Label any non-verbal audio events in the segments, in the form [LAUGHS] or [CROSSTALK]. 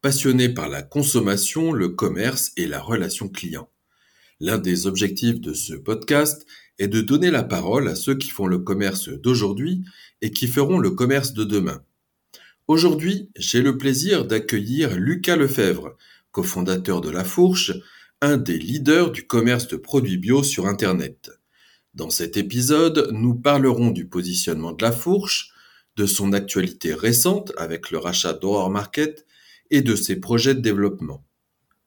passionnés par la consommation, le commerce et la relation client. L'un des objectifs de ce podcast est de donner la parole à ceux qui font le commerce d'aujourd'hui et qui feront le commerce de demain. Aujourd'hui, j'ai le plaisir d'accueillir Lucas Lefebvre, cofondateur de La Fourche, un des leaders du commerce de produits bio sur Internet. Dans cet épisode, nous parlerons du positionnement de la fourche, de son actualité récente avec le rachat d'Horror Market et de ses projets de développement.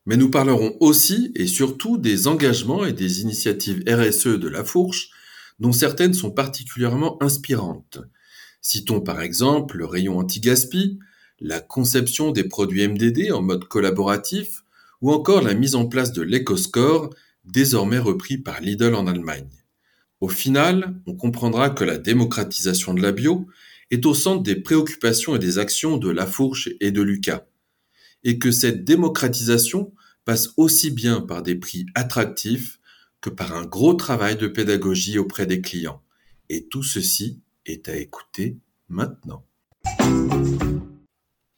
Mais nous parlerons aussi et surtout des engagements et des initiatives RSE de la fourche, dont certaines sont particulièrement inspirantes. Citons par exemple le rayon anti-gaspi, la conception des produits MDD en mode collaboratif, ou encore la mise en place de l'EcoScore, désormais repris par Lidl en Allemagne. Au final, on comprendra que la démocratisation de la bio est au centre des préoccupations et des actions de Lafourche et de Lucas, et que cette démocratisation passe aussi bien par des prix attractifs que par un gros travail de pédagogie auprès des clients. Et tout ceci est à écouter maintenant.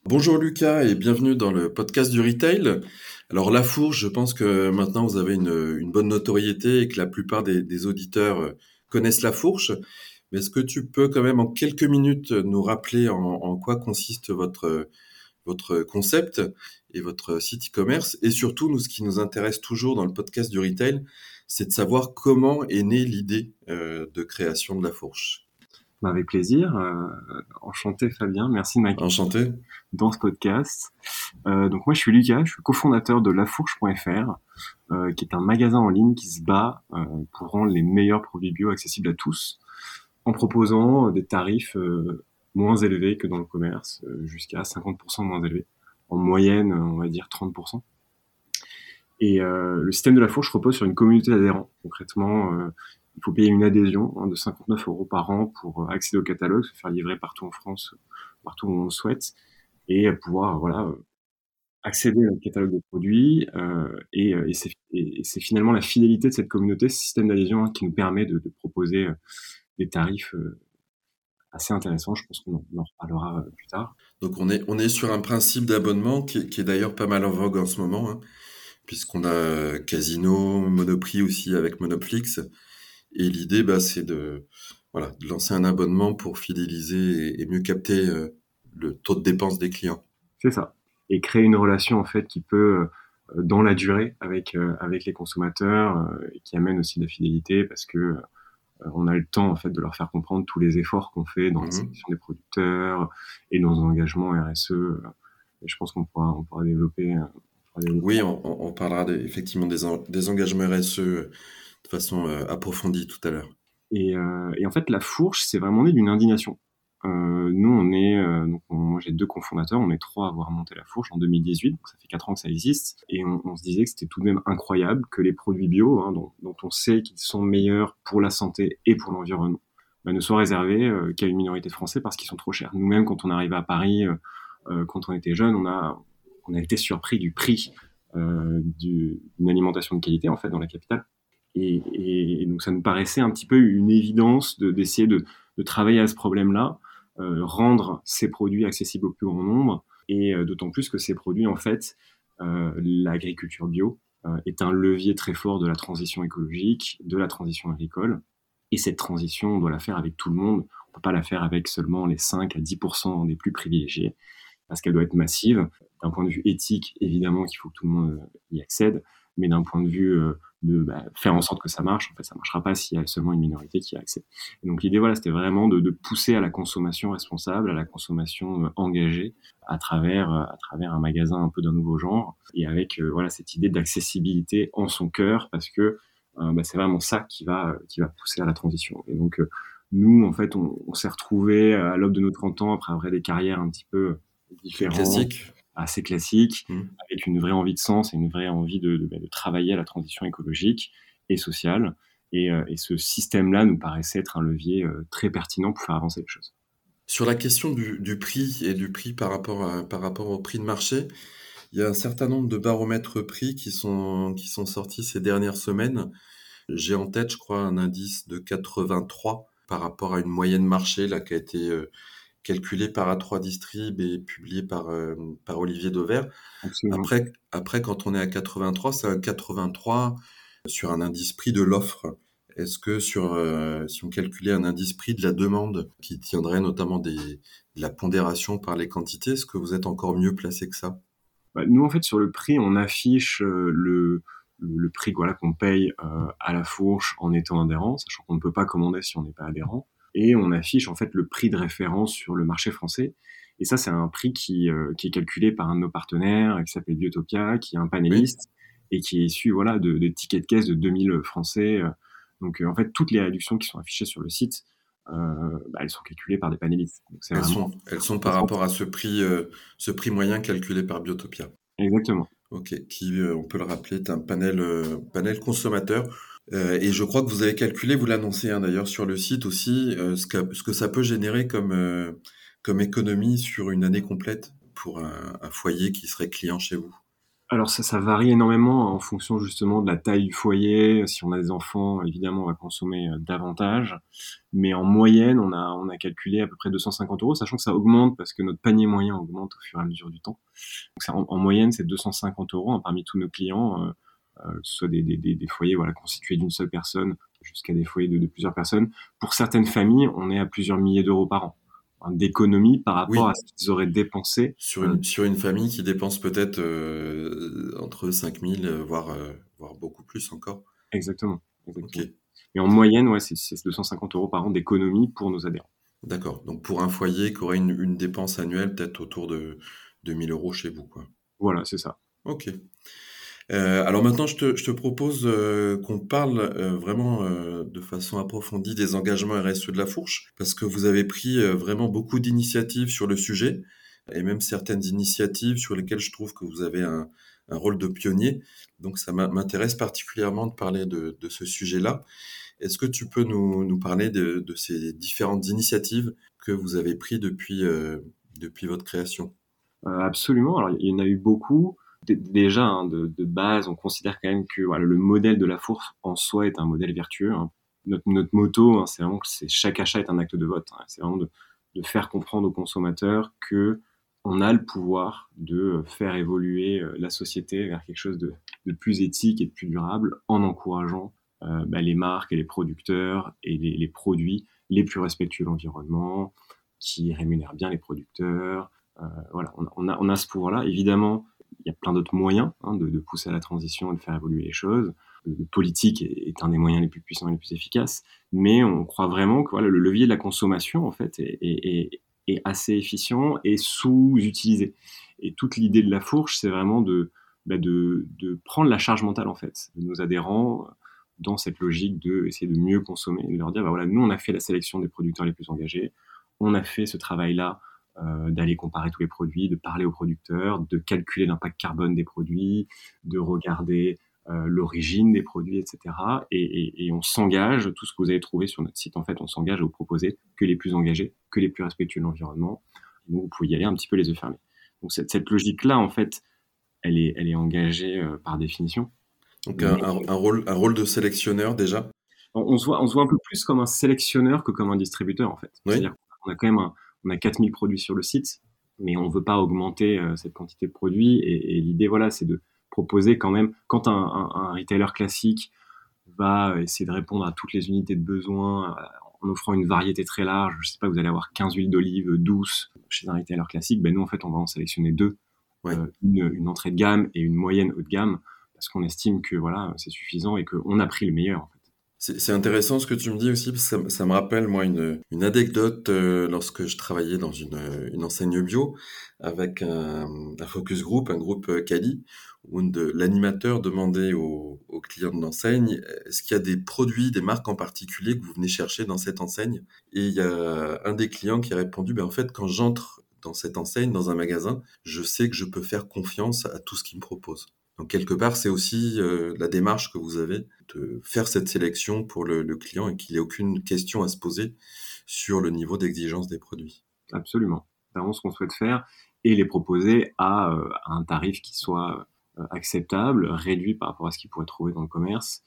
Bonjour Lucas et bienvenue dans le podcast du retail. Alors la fourche, je pense que maintenant vous avez une, bonne notoriété et que la plupart des, auditeurs connaissent la fourche. Mais est-ce que tu peux quand même en quelques minutes nous rappeler en, quoi consiste votre, votre concept et votre site e-commerce Et surtout, nous, ce qui nous intéresse toujours dans le podcast du retail, c'est de savoir comment est née l'idée euh, de création de la fourche. Bah, avec plaisir. Euh, enchanté Fabien, merci de m'accueillir enchanté. dans ce podcast. Euh, donc moi je suis Lucas, je suis cofondateur de lafourche.fr, euh, qui est un magasin en ligne qui se bat euh, pour rendre les meilleurs produits bio accessibles à tous, en proposant des tarifs moins élevés que dans le commerce, jusqu'à 50% moins élevés, en moyenne on va dire 30%. Et le système de la fourche repose sur une communauté d'adhérents. Concrètement, il faut payer une adhésion hein, de 59 euros par an pour euh, accéder au catalogue, se faire livrer partout en France, partout où on le souhaite, et pouvoir voilà accéder au catalogue de produits. Euh, et, euh, et c'est finalement la fidélité de cette communauté, ce système d'adhésion, hein, qui nous permet de, de proposer des tarifs assez intéressants. Je pense qu'on en, reparlera plus tard. Donc on est, on est sur un principe d'abonnement qui, qui, est d'ailleurs pas mal en vogue en ce moment, hein, puisqu'on a Casino, Monoprix aussi avec Monoflix. Et l'idée, bah, c'est de, voilà, de lancer un abonnement pour fidéliser et, mieux capter euh, le taux de dépense des clients. C'est ça. Et créer une relation en fait qui peut euh, dans la durée avec euh, avec les consommateurs et qui amène aussi de la fidélité parce que on a le temps en fait de leur faire comprendre tous les efforts qu'on fait dans la mhm. sélection des producteurs et dans nos engagements RSE. Et je pense qu'on pourra on pourra développer. Oui, on, on parlera effectivement des, des engagements RSE de façon euh, approfondie tout à l'heure. Et, euh, et, en fait, la fourche, c'est vraiment né d'une indignation. Euh, nous, on est, donc moi j'ai deux cofondateurs, on est trois à avoir monté la fourche en 2018, donc ça fait quatre ans que ça existe, et on, on se disait que c'était tout de même incroyable que les produits bio, hein, dont, on sait qu'ils sont meilleurs pour la santé et pour l'environnement, bah, ne soient réservés qu'à une minorité de Français parce qu'ils sont trop chers. Nous-mêmes, quand on arrivait à Paris, quand on était jeune, on a, on a été surpris du prix d'une alimentation de qualité en fait dans la capitale. Et, et, donc ça nous paraissait un petit peu une évidence d'essayer de, de, travailler à ce problème-là, euh, rendre ces produits accessibles au plus grand nombre, et euh, d'autant plus que ces produits, en fait, euh, l'agriculture bio euh, est un levier très fort de la transition écologique, de la transition agricole, et cette transition, on doit la faire avec tout le monde, on peut pas la faire avec seulement les 5 à 10% des plus privilégiés, parce qu'elle doit être massive. D'un point de vue éthique, évidemment qu'il faut que tout le monde y accède, mais d'un point de vue de bah, faire en sorte que ça marche. En fait, ça marchera pas s'il y a seulement une minorité qui a accès. Donc l'idée, voilà, c'était vraiment de, de, pousser à la consommation responsable, à la consommation euh, engagée, à travers euh, à travers un magasin un peu d'un nouveau genre, et avec euh, voilà cette idée d'accessibilité en son cœur, parce que bah, c'est vraiment ça qui va qui va pousser à la transition. Et donc nous, en fait, on, on s'est retrouvés à l'aube de nos 30 ans après, après des carrières un petit peu différentes. Classique. Assez classique, Mmh. avec une vraie envie de sens et une vraie envie de, de, bah, de travailler à la transition écologique et sociale. Et, euh, et ce système-là nous paraissait être un levier euh, très pertinent pour faire avancer les choses. Sur la question du, du prix et du prix par rapport, à, par rapport au prix de marché, il y a un certain nombre de baromètres prix qui sont, qui sont sortis ces dernières semaines. J'ai en tête, je crois, un indice de 83 par rapport à une moyenne marché là, qui a été euh, calculée par A3 Distrib et publiée par, euh, par Olivier Dauvert. Absolument. Après, après, quand on est à 83, c'est un 83 sur un indice prix de l'offre. Est-ce que sur, euh, si on calculait un indice prix de la demande qui tiendrait notamment des, de la pondération par les quantités, est-ce que vous êtes encore mieux placé que ça? Bah, nous, en fait, sur le prix, on affiche euh, le, le, le prix voilà, qu'on paye euh, à la fourche en étant adhérent, sachant qu'on ne peut pas commander si on n'est pas adhérent. Et on affiche en fait le prix de référence sur le marché français. Et ça, c'est un prix qui, euh, qui est calculé par un de nos partenaires, qui s'appelle Biotopia, qui est un panéliste et qui est issu voilà, de, de tickets de caisse de 2000 Français. Donc, euh, en fait, toutes les réductions qui sont affichées sur le site, euh, bah, elles sont calculées par des panélistes. Donc, elles, vraiment... sont, elles sont par rapport à ce prix, ce prix moyen calculé par Biotopia. Exactement. Ok, qui, on peut le rappeler, est un panel, panel consommateur. Euh, et je crois que vous avez calculé, vous l'annoncez hein, d'ailleurs sur le site aussi, euh, ce, que, ça peut générer comme, euh, comme économie sur une année complète pour un, foyer qui serait client chez vous. Alors ça, varie énormément en fonction justement de la taille du foyer. Si on a des enfants, évidemment, on va consommer davantage. Mais en moyenne, on a, calculé à peu près 250 euros, sachant que ça augmente parce que notre panier moyen augmente au fur et à mesure du temps. Donc en, en, moyenne, c'est 250 euros hein, parmi tous nos clients, que ce soit des, des, des, foyers voilà, constitués d'une seule personne jusqu'à des foyers de, de, plusieurs personnes. Pour certaines familles, on est à plusieurs milliers d'euros par an d'économie par rapport oui. à ce qu'ils auraient dépensé. Sur une, euh, sur une famille qui dépense peut-être euh, entre 5 000, voire, euh, voire beaucoup plus encore. Exactement. exactement. Okay. Et en moyenne, ouais, c'est 250 euros par an d'économie pour nos adhérents. D'accord. Donc pour un foyer qui aurait une, une dépense annuelle peut-être autour de 2000 euros chez vous. Quoi. Voilà, c'est ça. Ok. Euh, alors maintenant, je te, propose euh, qu'on parle euh, vraiment de façon approfondie des engagements RSE de la Fourche, parce que vous avez pris vraiment beaucoup d'initiatives sur le sujet, et même certaines initiatives sur lesquelles je trouve que vous avez un, rôle de pionnier. Donc ça m'intéresse particulièrement de parler de, ce sujet-là. Est-ce que tu peux nous, parler de, de, ces différentes initiatives que vous avez prises depuis, depuis votre création? Absolument. Alors il y en a eu beaucoup déjà hein, de, base, on considère quand même que le modèle de la fourche en soi est un modèle vertueux. Hein. Notre, moto, hein, c'est vraiment que chaque achat est un acte de vote. C'est vraiment de, faire comprendre aux consommateurs que on a le pouvoir de faire évoluer euh, la société vers quelque chose de, plus éthique et de plus durable en encourageant euh, bah, les marques et les producteurs et les, produits les plus respectueux de l'environnement, qui rémunèrent bien les producteurs. Euh, voilà, on, a, on a ce pouvoir-là. Évidemment, y a plein d'autres moyens hein, de, pousser à la transition et de faire évoluer les choses. Le politique est, un des moyens les plus puissants et les plus efficaces, mais on croit vraiment que voilà, le levier de la consommation en fait est, est, est assez efficient et sous-utilisé. Et toute l'idée de la fourche, c'est vraiment de, bah de, de, prendre la charge mentale en fait de nos adhérents dans cette logique de essayer de mieux consommer, de leur dire bah voilà, nous on a fait la sélection des producteurs les plus engagés, on a fait ce travail-là euh, d'aller comparer tous les produits, de parler aux producteurs, de calculer l'impact carbone des produits, de regarder euh, l'origine des produits, etc. Et, et, et on s'engage, tout ce que vous avez trouvé sur notre site, en fait, on s'engage à vous proposer que les plus engagés, que les plus respectueux de l'environnement. Donc vous pouvez y aller un petit peu les yeux fermés. Donc cette, cette logique-là, en fait, elle est, elle est engagée euh, par définition. Donc un, un, un, rôle, un rôle de sélectionneur déjà? On, on, se voit, on se voit un peu plus comme un sélectionneur que comme un distributeur, en fait. Oui. C'est-à-dire qu'on a quand même un, on a 4000 produits sur le site, mais on ne veut pas augmenter euh, cette quantité de produits. Et, et l'idée, voilà, c'est de proposer quand même, quand un, un, un, retailer classique va essayer de répondre à toutes les unités de besoin euh, en offrant une variété très large, je sais pas, vous allez avoir 15 huiles d'olive douces chez un retailer classique, ben nous, en fait, on va en sélectionner deux, ouais. euh, une, une, entrée de gamme et une moyenne haut de gamme, parce qu'on estime que voilà, c'est suffisant et qu'on a pris le meilleur. En fait. C'est intéressant ce que tu me dis aussi, parce que ça, ça me rappelle, moi, une, une anecdote euh, lorsque je travaillais dans une, une enseigne bio avec un, un, focus group, un groupe euh, Cali, où l'animateur demandait aux, aux, clients de l'enseigne est-ce qu'il y a des produits, des marques en particulier que vous venez chercher dans cette enseigne? Et il y a un des clients qui a répondu ben, en fait, quand j'entre dans cette enseigne, dans un magasin, je sais que je peux faire confiance à tout ce qu'il me propose. Donc quelque part, c'est aussi euh, la démarche que vous avez de faire cette sélection pour le, client et qu'il n'y ait aucune question à se poser sur le niveau d'exigence des produits. Absolument. C'est vraiment ce qu'on souhaite faire et les proposer à, euh, un tarif qui soit euh, acceptable, réduit par rapport à ce qu'ils pourraient trouver dans le commerce,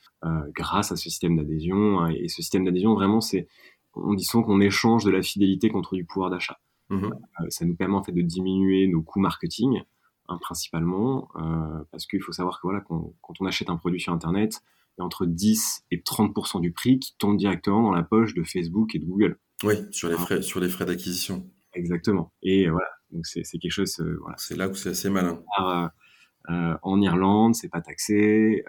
grâce à ce système d'adhésion. Et ce système d'adhésion, vraiment, c'est, on dit souvent qu'on échange de la fidélité contre du pouvoir d'achat. Mmh ça nous permet en fait de diminuer nos coûts marketing Hein, principalement, euh, parce qu'il faut savoir que voilà, quand, on achète un produit sur Internet, il y a entre 10 et 30% du prix qui tombe directement dans la poche de Facebook et de Google. Oui, sur les frais, sur les frais d'acquisition. Exactement. Et voilà, donc c'est quelque chose. Euh, voilà. C'est là où c'est assez malin. Euh, en Irlande, c'est pas taxé,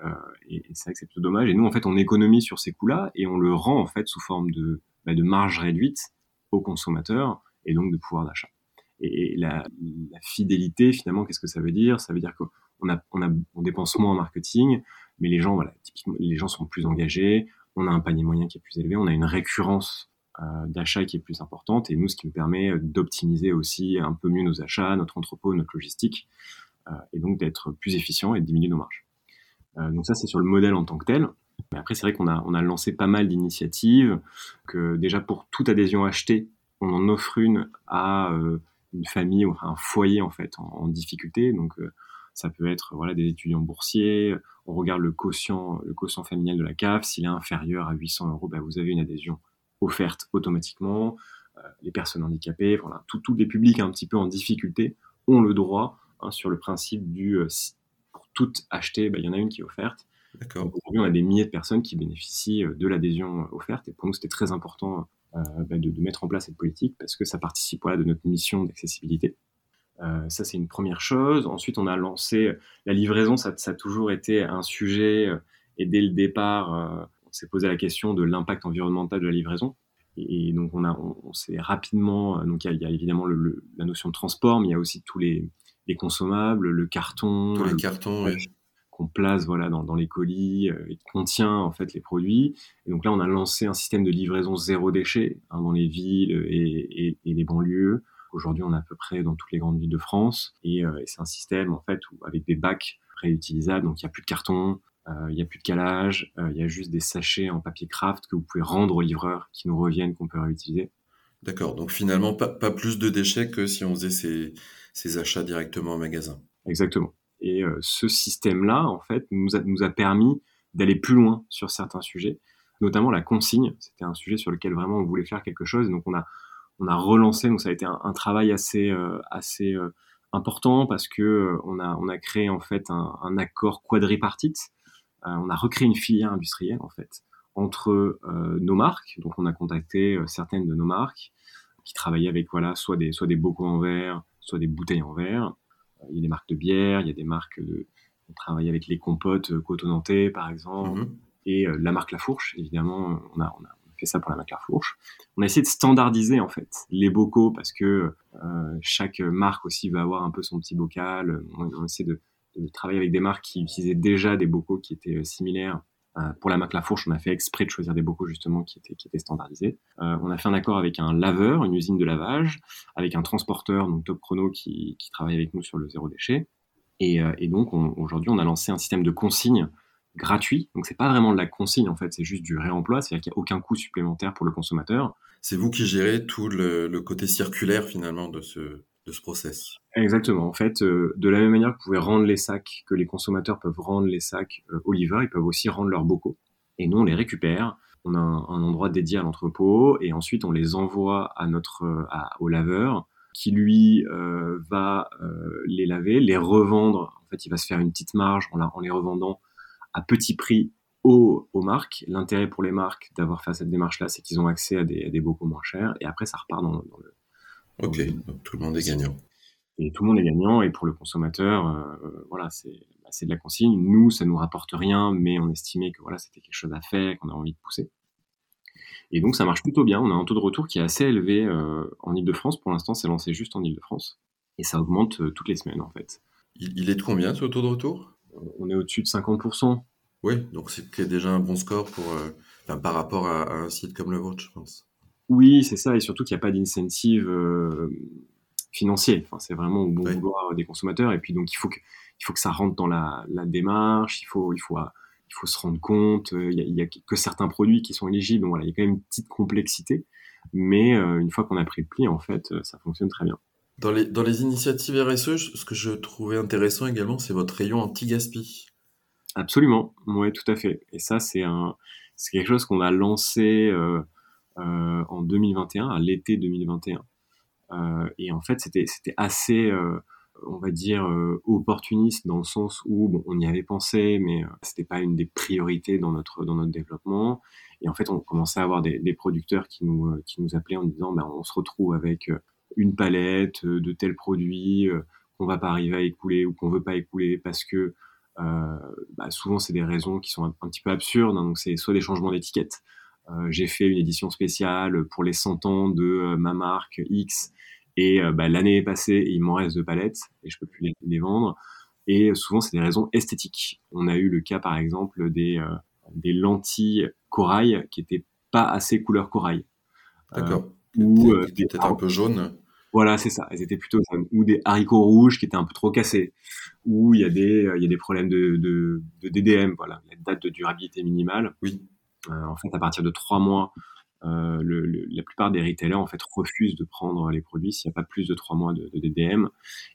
et, c'est vrai que c'est plutôt dommage. Et nous, en fait, on économise sur ces coûts-là et on le rend en fait sous forme de, bah, de marge réduite aux consommateurs et donc de pouvoir d'achat. Et la, fidélité, finalement, qu'est-ce que ça veut dire? Ça veut dire qu'on dépense moins en marketing, mais les gens, voilà, typiquement, les gens sont plus engagés. On a un panier moyen qui est plus élevé, on a une récurrence euh, d'achat qui est plus importante, et nous, ce qui nous permet d'optimiser aussi un peu mieux nos achats, notre entrepôt, notre logistique, euh, et donc d'être plus efficient et de diminuer nos marges. Euh, donc ça, c'est sur le modèle en tant que tel. Mais après, c'est vrai qu'on a, on a lancé pas mal d'initiatives, que déjà pour toute adhésion achetée, on en offre une à euh, une famille ou un foyer en fait en, difficulté. Donc euh, ça peut être voilà des étudiants boursiers. On regarde le quotient le quotient familial de la CAF. S'il est inférieur à 800 euros, ben, vous avez une adhésion offerte automatiquement. Euh, les personnes handicapées, voilà, tous les publics un petit peu en difficulté ont le droit hein, sur le principe du euh, pour tout acheter, ben, il y en a une qui est offerte. Aujourd'hui, on a des milliers de personnes qui bénéficient de l'adhésion offerte et pour nous, c'était très important euh, bah, de, mettre en place cette politique parce que ça participe voilà, de notre mission d'accessibilité. Euh, ça, c'est une première chose. Ensuite, on a lancé la livraison. Ça, ça a toujours été un sujet. Euh, et dès le départ, on s'est posé la question de l'impact environnemental de la livraison. Et, donc, on, a, on, s'est rapidement. Donc, il y, a évidemment le, la notion de transport, mais il y a aussi tous les, les consommables, le carton. Tous les cartons, oui qu'on place voilà dans, les colis euh, et qui contient en fait les produits. Et donc là, on a lancé un système de livraison zéro déchet hein, dans les villes et, les banlieues. Aujourd'hui, on a à peu près dans toutes les grandes villes de France. Et, euh, c'est un système en fait où, avec des bacs réutilisables, donc il n'y a plus de carton, euh, il n'y a plus de calage, il y a juste des sachets en papier craft que vous pouvez rendre aux livreurs qui nous reviennent, qu'on peut réutiliser. D'accord, donc finalement, pas, plus de déchets que si on faisait ces, ces achats directement en magasin. Exactement. Et euh, ce système-là, en fait, nous a, nous a permis d'aller plus loin sur certains sujets, notamment la consigne. C'était un sujet sur lequel vraiment on voulait faire quelque chose. Donc on a, on a relancé, donc ça a été un, travail assez, euh, assez euh, important parce que on, a, on a créé en fait un, un accord quadripartite. on a recréé une filière industrielle en fait entre nos marques. Donc on a contacté certaines de nos marques qui travaillaient avec voilà soit des, soit des bocaux en verre, soit des bouteilles en verre il y a des marques de bière, il y a des marques de. On travaille avec les compotes euh, cotonantées, par exemple, mhm. et euh, la marque La Fourche, évidemment, on a, on a fait ça pour la marque La Fourche. On a essayé de standardiser en fait les bocaux parce que euh, chaque marque aussi va avoir un peu son petit bocal. On, on essaie de, de, travailler avec des marques qui utilisaient déjà des bocaux qui étaient similaires euh, pour la Fourche, on a fait exprès de choisir des bocaux justement qui étaient, standardisés. Euh, on a fait un accord avec un laveur, une usine de lavage, avec un transporteur, donc Top Chrono, qui, travaille avec nous sur le zéro déchet. Et, euh, donc aujourd'hui, on a lancé un système de consigne gratuit. Donc c'est pas vraiment de la consigne en fait, c'est juste du réemploi, c'est-à-dire qu'il n'y a aucun coût supplémentaire pour le consommateur. C'est vous qui gérez tout le côté circulaire finalement de ce, de ce process. Exactement. En fait, euh, de la même manière que vous pouvez rendre les sacs, que les consommateurs peuvent rendre les sacs euh, livreurs, ils peuvent aussi rendre leurs bocaux. Et nous, on les récupère. On a un, endroit dédié à l'entrepôt et ensuite on les envoie à notre, euh, au laveur qui lui va les laver, les revendre. En fait, il va se faire une petite marge en, les revendant à petit prix aux, aux marques. L'intérêt pour les marques d'avoir fait cette démarche-là, c'est qu'ils ont accès à des, bocaux moins chers et après ça repart dans le, Ok, donc, tout le monde est gagnant. Et tout le monde est gagnant, et pour le consommateur, euh, voilà, bah, c'est de la consigne. Nous, ça nous rapporte rien, mais on estimait que voilà, c'était quelque chose à faire, qu'on a envie de pousser. Et donc ça marche plutôt bien. On a un taux de retour qui est assez élevé euh, en Ile-de-France. Pour l'instant, c'est lancé juste en Ile-de-France. Et ça augmente euh, toutes les semaines, en fait. Il, est de combien ce taux de retour? On est au-dessus de 50%. Oui, donc c'est déjà un bon score pour, par rapport à, un site comme le vôtre, je pense. Oui, c'est ça, et surtout qu'il n'y a pas d'incentive, euh, financier. Enfin, c'est vraiment au bon vouloir des consommateurs. Et puis donc il faut que il faut que ça rentre dans la, démarche. Il faut il faut il faut se rendre compte. Il y, a, que certains produits qui sont éligibles. Donc voilà, il y a quand même une petite complexité. Mais une fois qu'on a pris le pli, en fait, ça fonctionne très bien. Dans les, dans les initiatives RSE, ce que je trouvais intéressant également, c'est votre rayon anti-gaspi. Absolument, oui, tout à fait. Et ça, c'est quelque chose qu'on a lancé euh, euh, en 2021, à l'été 2021. Euh, et en fait, c'était, assez, on va dire, opportuniste dans le sens où on y avait pensé, mais c'était pas une des priorités dans notre dans notre développement. Et en fait, on commençait à avoir des, producteurs qui nous qui nous appelaient en disant, ben, on se retrouve avec une palette de tels produits qu'on va pas arriver à écouler ou qu'on veut pas écouler parce que euh, bah, souvent c'est des raisons qui sont un, petit peu absurdes. Hein, donc c'est soit des changements d'étiquette. Euh, j'ai fait une édition spéciale pour les 100 ans de euh, ma marque X et bah, l'année est passée et il m'en reste deux palettes et je peux plus les, vendre. Et souvent c'est des raisons esthétiques. On a eu le cas par exemple des, des lentilles corail qui étaient pas assez couleur corail. D'accord. ou peut-être un peu jaune. Voilà, c'est ça. Elles étaient plutôt ou des haricots rouges qui étaient un peu trop cassés, ou il y a des il y a des problèmes de, de, de DDM, voilà, la date de durabilité minimale. Oui. Euh, en fait, à partir de trois mois, euh, le, la plupart des retailers en fait refusent de prendre les produits s'il n'y a pas plus de trois mois de, de, DDM.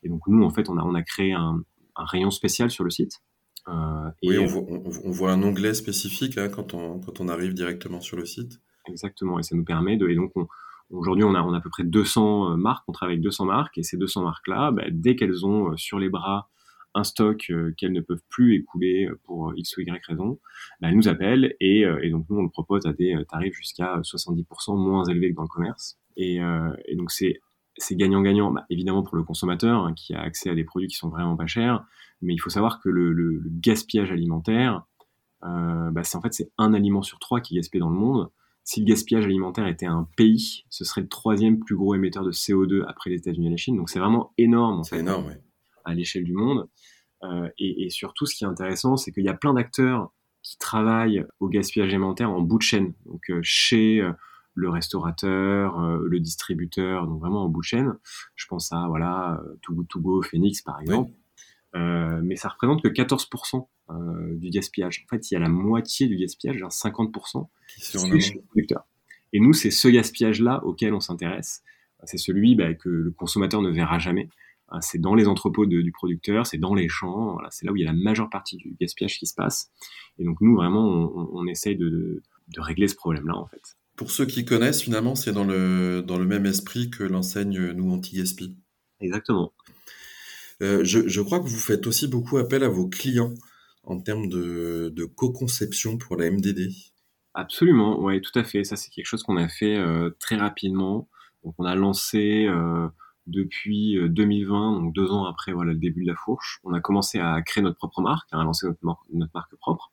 Et donc nous, en fait, on a on a créé un, un rayon spécial sur le site. Euh, et oui, on voit, on, voit, un onglet spécifique hein, quand on quand on arrive directement sur le site. Exactement, et ça nous permet de et donc on, Aujourd'hui, on a, on a à peu près 200 euh, marques, on travaille avec 200 marques, et ces 200 marques-là, bah, dès qu'elles ont sur les bras un stock euh, qu'elles ne peuvent plus écouler pour X ou Y raison, bah, elles nous appellent, et, donc nous, on le propose à des tarifs jusqu'à 70% moins élevés que dans le commerce. Et, donc c'est c'est gagnant-gagnant, bah, évidemment pour le consommateur hein, qui a accès à des produits qui sont vraiment pas chers, mais il faut savoir que le, gaspillage alimentaire, c'est en fait c'est un aliment sur trois qui gaspille dans le monde si le gaspillage alimentaire était un pays, ce serait le troisième plus gros émetteur de CO2 après les États-Unis et la Chine. Donc c'est vraiment énorme. C'est énorme, oui. À l'échelle du monde. Euh, et, surtout, ce qui est intéressant, c'est qu'il y a plein d'acteurs qui travaillent au gaspillage alimentaire en bout de chaîne. Donc euh, chez euh, le restaurateur, le distributeur, donc vraiment en bout de chaîne. Je pense à voilà, Too Good To Go, Phoenix par exemple. mais ça représente que 14% euh, du gaspillage. En fait, il y a la moitié du gaspillage, genre 50%, qui sont chez les producteurs. Et nous, c'est ce gaspillage-là auquel on s'intéresse. C'est celui bah, que le consommateur ne verra jamais. C'est dans les entrepôts du producteur, c'est dans les champs. Voilà, c'est là où il y a la majeure partie du gaspillage qui se passe. Et donc nous, vraiment, on, essaye de, régler ce problème-là, en fait. Pour ceux qui connaissent, finalement, c'est dans le, dans le même esprit que l'enseigne Nous Anti-Gaspi. Exactement. Euh, je, je, crois que vous faites aussi beaucoup appel à vos clients en termes de, de co-conception pour la MDD Absolument, ouais, tout à fait. Ça, c'est quelque chose qu'on a fait euh, très rapidement. Donc, on a lancé euh, depuis 2020, euh, donc deux ans après voilà, le début de la fourche. On a commencé à créer notre propre marque, à lancer notre, notre marque propre.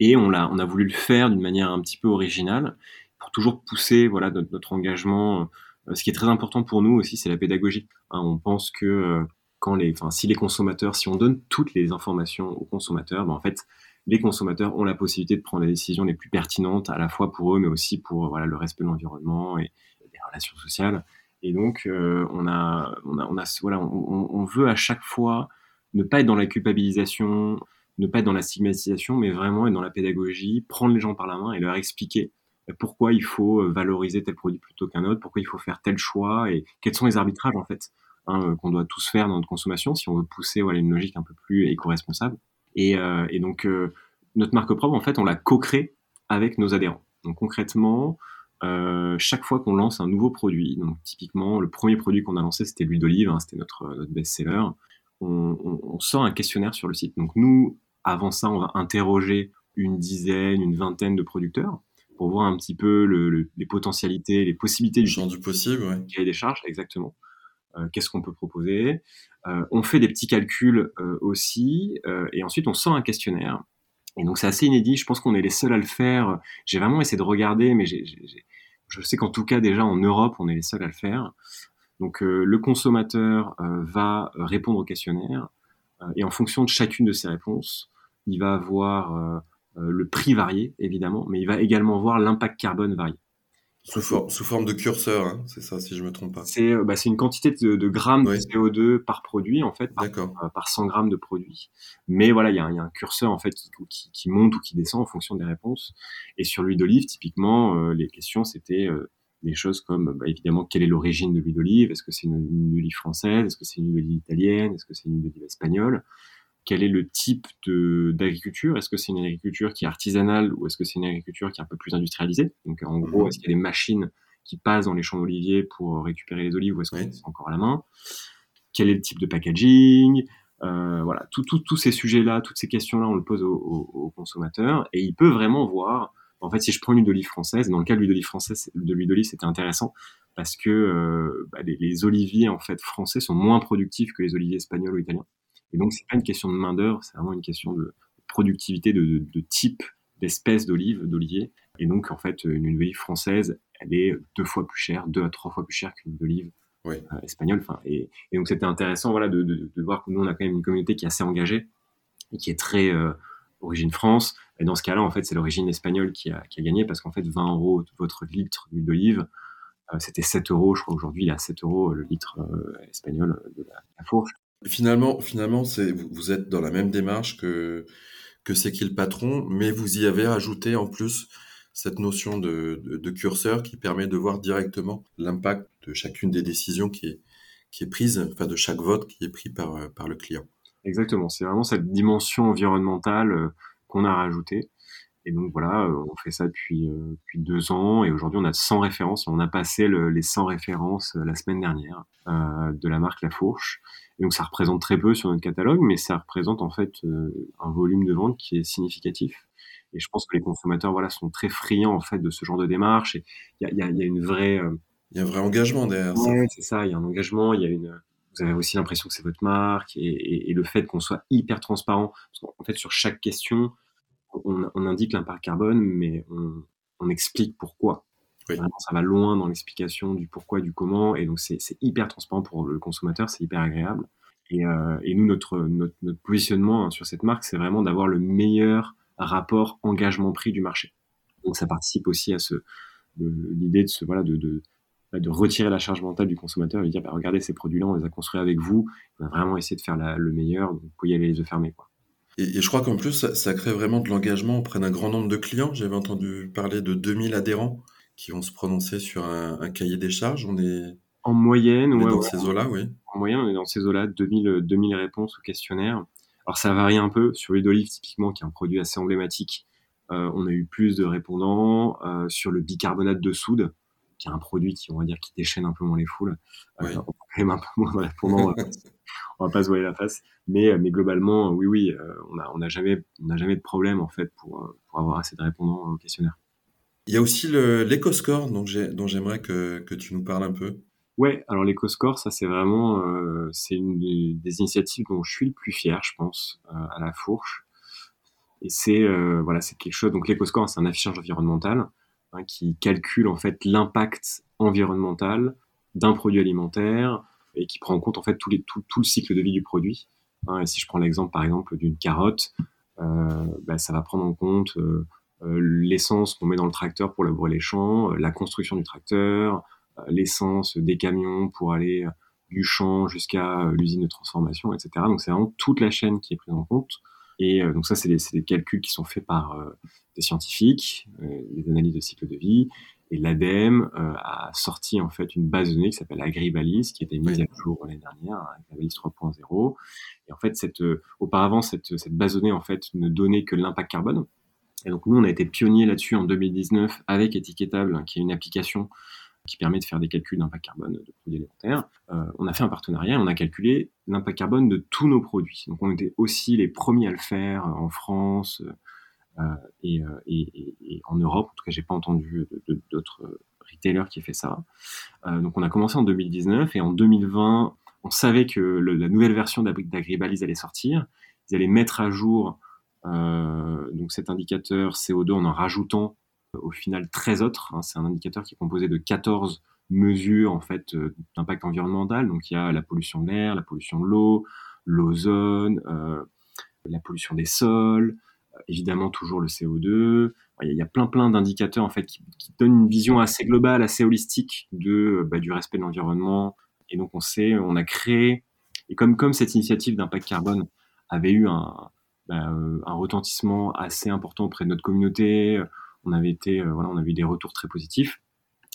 Et on a, on a voulu le faire d'une manière un petit peu originale pour toujours pousser voilà, notre, notre engagement. Ce qui est très important pour nous aussi, c'est la pédagogie. Hein, on pense que quand les, enfin, si les consommateurs, si on donne toutes les informations aux consommateurs, ben en fait, les consommateurs ont la possibilité de prendre les décisions les plus pertinentes, à la fois pour eux, mais aussi pour voilà, le respect de l'environnement et des relations sociales. Et donc, euh, on, a, on, a, on, a, voilà, on, on, veut à chaque fois ne pas être dans la culpabilisation, ne pas être dans la stigmatisation, mais vraiment être dans la pédagogie, prendre les gens par la main et leur expliquer pourquoi il faut valoriser tel produit plutôt qu'un autre, pourquoi il faut faire tel choix et quels sont les arbitrages en fait. Hein, euh, qu'on doit tous faire dans notre consommation si on veut pousser voilà, une logique un peu plus éco-responsable. Et, euh, et donc, euh, notre marque propre, en fait, on la co-crée avec nos adhérents. Donc, concrètement, euh, chaque fois qu'on lance un nouveau produit, donc typiquement, le premier produit qu'on a lancé, c'était l'huile d'olive, hein, c'était notre, notre best-seller, on, on, on, sort un questionnaire sur le site. Donc, nous, avant ça, on va interroger une dizaine, une vingtaine de producteurs pour voir un petit peu le, les potentialités, les possibilités du champ du possible, ouais. des charges, exactement. Euh, qu'est-ce qu'on peut proposer? Euh, on fait des petits calculs euh, aussi, et ensuite on sort un questionnaire. Et donc c'est assez inédit, je pense qu'on est les seuls à le faire. J'ai vraiment essayé de regarder, mais je sais qu'en tout cas déjà en Europe, on est les seuls à le faire. Donc le consommateur va répondre au questionnaire, et en fonction de chacune de ses réponses, il va avoir le prix varié, évidemment, mais il va également voir l'impact carbone varié. Sous, sous forme de curseur, hein, c'est ça, si je me trompe pas. C'est bah, une quantité de, de grammes de CO2 par produit, en fait, par, par 100 grammes de produit. Mais voilà, il y, y, a un curseur en fait qui, qui, qui, monte ou qui descend en fonction des réponses. Et sur l'huile d'olive, typiquement, les questions c'était des choses comme bah, évidemment quelle est l'origine de l'huile d'olive, est-ce que c'est une, une, olive française, est-ce que c'est une huile italienne, est-ce que c'est une huile d'olive espagnole, quel est le type d'agriculture, est-ce que c'est une agriculture qui est artisanale ou est-ce que c'est une agriculture qui est un peu plus industrialisée, donc en gros mhm. est-ce qu'il y a des machines qui passent dans les champs d'oliviers pour récupérer les olives ou est-ce que c'est encore à la main, quel est le type de packaging, euh, voilà, tous ces sujets-là, toutes ces questions-là, on le pose aux au, consommateurs et il peut vraiment voir en fait, si je prends l'huile d'olive française, dans le cas de l'huile d'olive française, de l'huile d'olive, c'était intéressant parce que euh, bah, les, oliviers en fait français sont moins productifs que les oliviers espagnols ou italiens. Et donc, c'est pas une question de main d'œuvre, c'est vraiment une question de productivité, de, de, type d'espèce d'olive, d'olivier. Et donc, en fait, une, huile olive française, elle est deux fois plus chère, deux à trois fois plus chère qu'une olive euh, espagnole. Enfin, et, et, donc, c'était intéressant, voilà, de, de, voir que nous, on a quand même une communauté qui est assez engagée et qui est très euh, origine France. Et dans ce cas-là, en fait, c'est l'origine espagnole qui a, qui a, gagné parce qu'en fait, 20 euros votre litre d'huile d'olive, euh, c'était 7 euros. Je crois aujourd'hui, il est à 7 euros le litre euh, espagnol de la, fourche. Finalement, finalement, c'est vous, êtes dans la même démarche que que c'est qui le patron, mais vous y avez ajouté en plus cette notion de, de, curseur qui permet de voir directement l'impact de chacune des décisions qui est qui est prise, enfin de chaque vote qui est pris par par le client. Exactement, c'est vraiment cette dimension environnementale euh, qu'on a rajoutée. Et donc voilà, euh, on fait ça depuis, euh, depuis deux ans et aujourd'hui on a 100 références. On a passé les 100 références la semaine dernière de la marque La Fourche. Et donc ça représente très peu sur notre catalogue, mais ça représente en fait un volume de vente qui est significatif. Et je pense que les consommateurs voilà sont très friands en fait de ce genre de démarche. Et il y a, y, a, y a, une vraie il y a un vrai engagement derrière ça. Ouais, c'est ça. Il y a un engagement. Il y a une vous avez aussi l'impression que c'est votre marque et, et, le fait qu'on soit hyper transparent. Parce qu'en fait, sur chaque question, on, on indique l'impact carbone, mais on, on explique pourquoi. Oui. Vraiment, ça va loin dans l'explication du pourquoi, du comment, et donc c'est hyper transparent pour le consommateur, c'est hyper agréable. Et, euh, et nous, notre, notre, notre positionnement hein, sur cette marque, c'est vraiment d'avoir le meilleur rapport engagement-prix du marché. Donc ça participe aussi à ce l'idée de ce voilà de, de, bah, de retirer la charge mentale du consommateur et de dire bah, regardez ces produits-là, on les a construits avec vous, on a vraiment essayé de faire la, le meilleur, donc vous pouvez y aller les yeux fermés. Quoi. Et, et je crois qu'en plus, ça, ça, crée vraiment de l'engagement auprès d'un grand nombre de clients. J'avais entendu parler de 2000 adhérents qui vont se prononcer sur un, un cahier des charges. On est en moyenne, on est dans ouais, ces eaux-là, oui. En moyenne, on est dans ces eaux-là, 2000, 2000 réponses au questionnaire. Alors ça varie un peu. Sur l'huile d'olive, typiquement, qui est un produit assez emblématique, euh, on a eu plus de répondants. Euh, sur le bicarbonate de soude, qui est un produit qui, on va dire, qui déchaîne un peu moins les foules. Euh, oui. on quand même un peu moins de répondants. [LAUGHS] [LAUGHS] on va pas se voiler la face. Mais, euh, mais globalement, oui, oui, euh, on n'a on a jamais, on a jamais de problème, en fait, pour, pour avoir assez de répondants au questionnaire. Il y a aussi l'éco-score dont j'aimerais que, que tu nous parles un peu. Ouais, alors l'éco-score, ça c'est vraiment, euh, c'est une des, des, initiatives dont je suis le plus fier, je pense, euh, à la fourche. Et c'est euh, voilà, c'est quelque chose. Donc l'éco-score, c'est un affichage environnemental hein, qui calcule en fait l'impact environnemental d'un produit alimentaire et qui prend en compte en fait tout, le cycle de vie du produit. Hein, si je prends l'exemple par exemple d'une carotte, euh, bah, ça va prendre en compte euh, euh, l'essence qu'on met dans le tracteur pour labourer les champs, la construction du tracteur, l'essence des camions pour aller du champ jusqu'à l'usine de transformation, etc. Donc c'est vraiment toute la chaîne qui est prise en compte. Et donc ça, c'est des, des, calculs qui sont faits par des scientifiques, des analyses de cycle de vie. Et l'ADEME euh, a sorti en fait une base de données qui s'appelle AgriBalise, qui a été mise à jour l'année dernière, la balise 3.0. Et en fait, cette, euh, auparavant, cette, cette base de données en fait ne donnait que l'impact carbone. Et donc nous, on a été pionnier là-dessus en 2019 avec Étiquetable, hein, qui est une application qui permet de faire des calculs d'impact carbone de produits alimentaires. Euh, on a fait un partenariat et on a calculé l'impact carbone de tous nos produits. Donc on était aussi les premiers à le faire en France, euh, et, euh, et, en Europe, en tout cas, j'ai pas entendu d'autres retailers qui aient fait ça. Euh, donc, on a commencé en 2019 et en 2020, on savait que la nouvelle version d'Agribalise allait sortir. Ils allaient mettre à jour euh, donc cet indicateur CO2 en en rajoutant au final 13 autres. Hein. C'est un indicateur qui est composé de 14 mesures en fait euh, d'impact environnemental. Donc il y a la pollution de l'air, la pollution de l'eau, l'ozone, euh, la pollution des sols, évidemment toujours le CO2. il y a plein plein d'indicateurs en fait qui, donnent une vision assez globale, assez holistique de bah, du respect de l'environnement. Et donc on sait, on a créé et comme comme cette initiative d'impact carbone avait eu un bah, euh, un retentissement assez important auprès de notre communauté, on avait été euh, voilà, on a eu des retours très positifs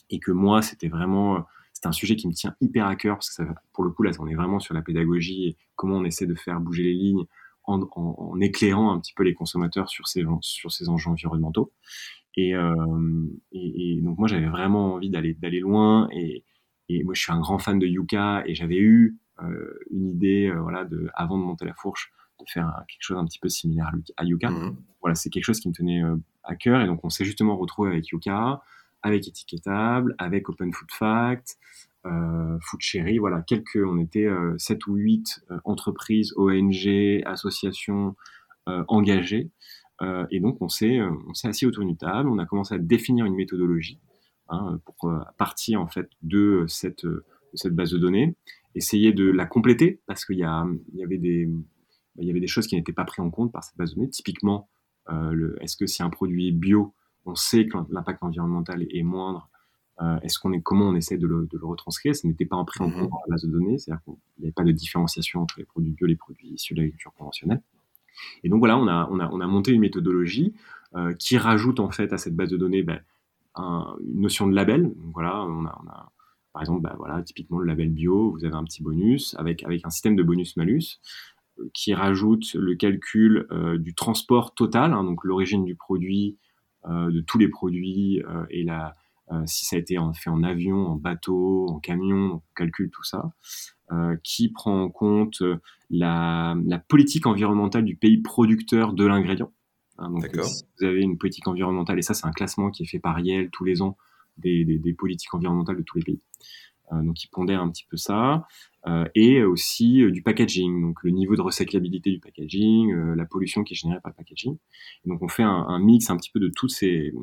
et que moi c'était vraiment c'est un sujet qui me tient hyper à cœur parce que ça, pour le coup là on est vraiment sur la pédagogie et comment on essaie de faire bouger les lignes en, éclairant un petit peu les consommateurs sur ces, sur ces enjeux environnementaux. Euh, et, et, donc moi j'avais vraiment envie d'aller d'aller loin et, et, moi je suis un grand fan de Yuka et j'avais eu euh, une idée euh, voilà de avant de monter la fourche de faire quelque chose un petit peu similaire à Yuka. Mmh. Voilà c'est quelque chose qui me tenait à cœur et donc on s'est justement retrouvé avec Yuka, avec Étiquetable, avec Open Food Fact, euh, Food Cherry, voilà, quelques, on était euh, 7 ou 8 euh, entreprises, ONG, associations engagées. et donc, on s'est, assis autour d'une table, on a commencé à définir une méthodologie hein, pour partir en fait de cette, base de données, essayer de la compléter parce qu'il il y avait des choses qui n'étaient pas prises en compte par cette base de données. Typiquement, est-ce que si un produit est bio, on sait que l'impact environnemental est moindre euh, est-ce qu'on est, comment on essaie de le, de le retranscrire? Ce n'était pas pris en compte dans la base de données, c'est-à-dire qu'il n'y avait pas de différenciation entre les produits bio et les produits issus de l'agriculture conventionnelle. Et donc voilà, on a, on a, on a monté une méthodologie euh, qui rajoute en fait à cette base de données ben, un, une notion de label. Donc voilà, on a, on a par exemple, ben, voilà, typiquement le label bio, vous avez un petit bonus avec, avec un système de bonus-malus euh, qui rajoute le calcul du transport total, hein, donc l'origine du produit, de tous les produits et la, si ça a été fait en avion, en bateau, en camion, on calcule tout ça, euh, qui prend en compte euh, la, la, politique environnementale du pays producteur de l'ingrédient. Hein, donc, si vous avez une politique environnementale, et ça, c'est un classement qui est fait par Yale tous les ans des, des, des politiques environnementales de tous les pays. Euh, donc, il pondère un petit peu ça. Euh, et aussi du packaging, donc le niveau de recyclabilité du packaging, la pollution qui est générée par le packaging. Et donc, on fait un, un mix un petit peu de tous ces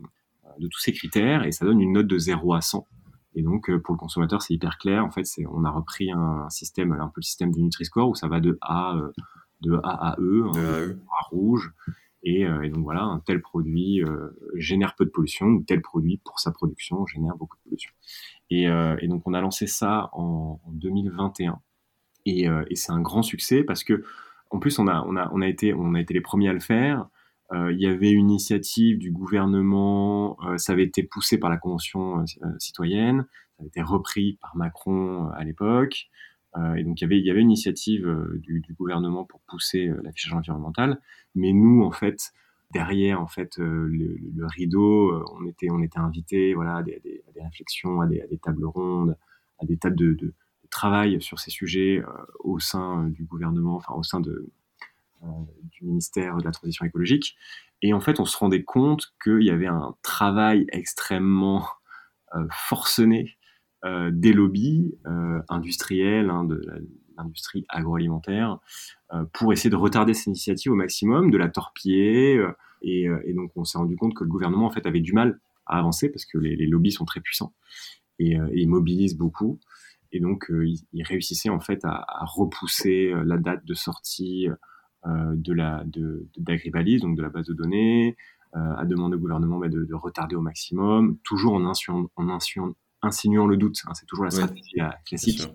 de tous ces critères et ça donne une note de 0 à 100. Et donc, euh, pour le consommateur, c'est hyper clair. En fait, c'est, on a repris un, système, un peu le système du Nutri-Score où ça va de A, euh, de A à E, hein, e. à rouge. Et, euh, et, donc voilà, un tel produit génère peu de pollution, ou tel produit pour sa production génère beaucoup de pollution. Et, et donc on a lancé ça en, en 2021, et, et c'est un grand succès parce que en plus on a, on a, on a été, on a été les premiers à le faire. Euh, il y avait une initiative du gouvernement, euh, ça avait été poussé par la Convention euh, citoyenne, ça avait été repris par Macron à l'époque. et donc il y avait, il y avait une initiative du, gouvernement pour pousser l'affichage environnemental. Mais nous, en fait, derrière en fait le, rideau, on était, on était invités voilà, à des, réflexions, à des, tables rondes, à des tables de, travail sur ces sujets au sein du gouvernement, enfin au sein de, du ministère de la Transition écologique. Et en fait, on se rendait compte qu'il y avait un travail extrêmement euh, forcené euh, des lobbies industriels, hein, de l'industrie agroalimentaire, pour essayer de retarder cette initiative au maximum, de la torpiller. Et, donc, on s'est rendu compte que le gouvernement en fait avait du mal à avancer parce que les, lobbies sont très puissants et, mobilisent beaucoup. Et donc, ils, réussissaient en fait à, repousser la date de sortie euh, de la de d'Agribalise, donc de la base de données, euh, à demander au gouvernement bah, de, de, retarder au maximum, toujours en insinuant, en insinuant, le doute. Hein, c'est toujours la stratégie classique.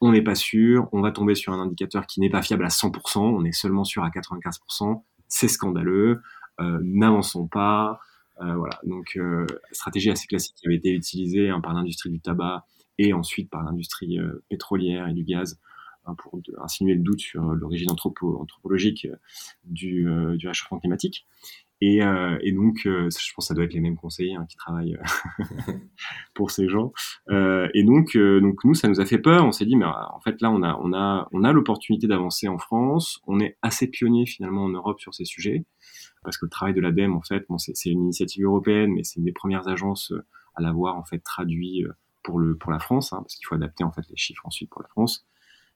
On n'est pas sûr, on va tomber sur un indicateur qui n'est pas fiable à 100%, on est seulement sûr à 95%, c'est scandaleux, euh, n'avançons pas. Euh, voilà, donc euh, stratégie assez classique qui avait été utilisée hein, par l'industrie du tabac et ensuite par l'industrie pétrolière et du gaz pour insinuer le doute sur l'origine anthropologique euh, du, euh, du, réchauffement climatique. Et, euh, et, donc, je pense que ça doit être les mêmes conseillers hein, qui travaillent [LAUGHS] pour ces gens. et donc, donc, nous, ça nous a fait peur. On s'est dit, mais en fait, là, on a, on a, on a l'opportunité d'avancer en France. On est assez pionnier finalement en Europe sur ces sujets, parce que le travail de l'ADEME, en fait, bon, c'est une initiative européenne, mais c'est une des premières agences à l'avoir en fait traduit pour le pour la France, hein, parce qu'il faut adapter en fait les chiffres ensuite pour la France.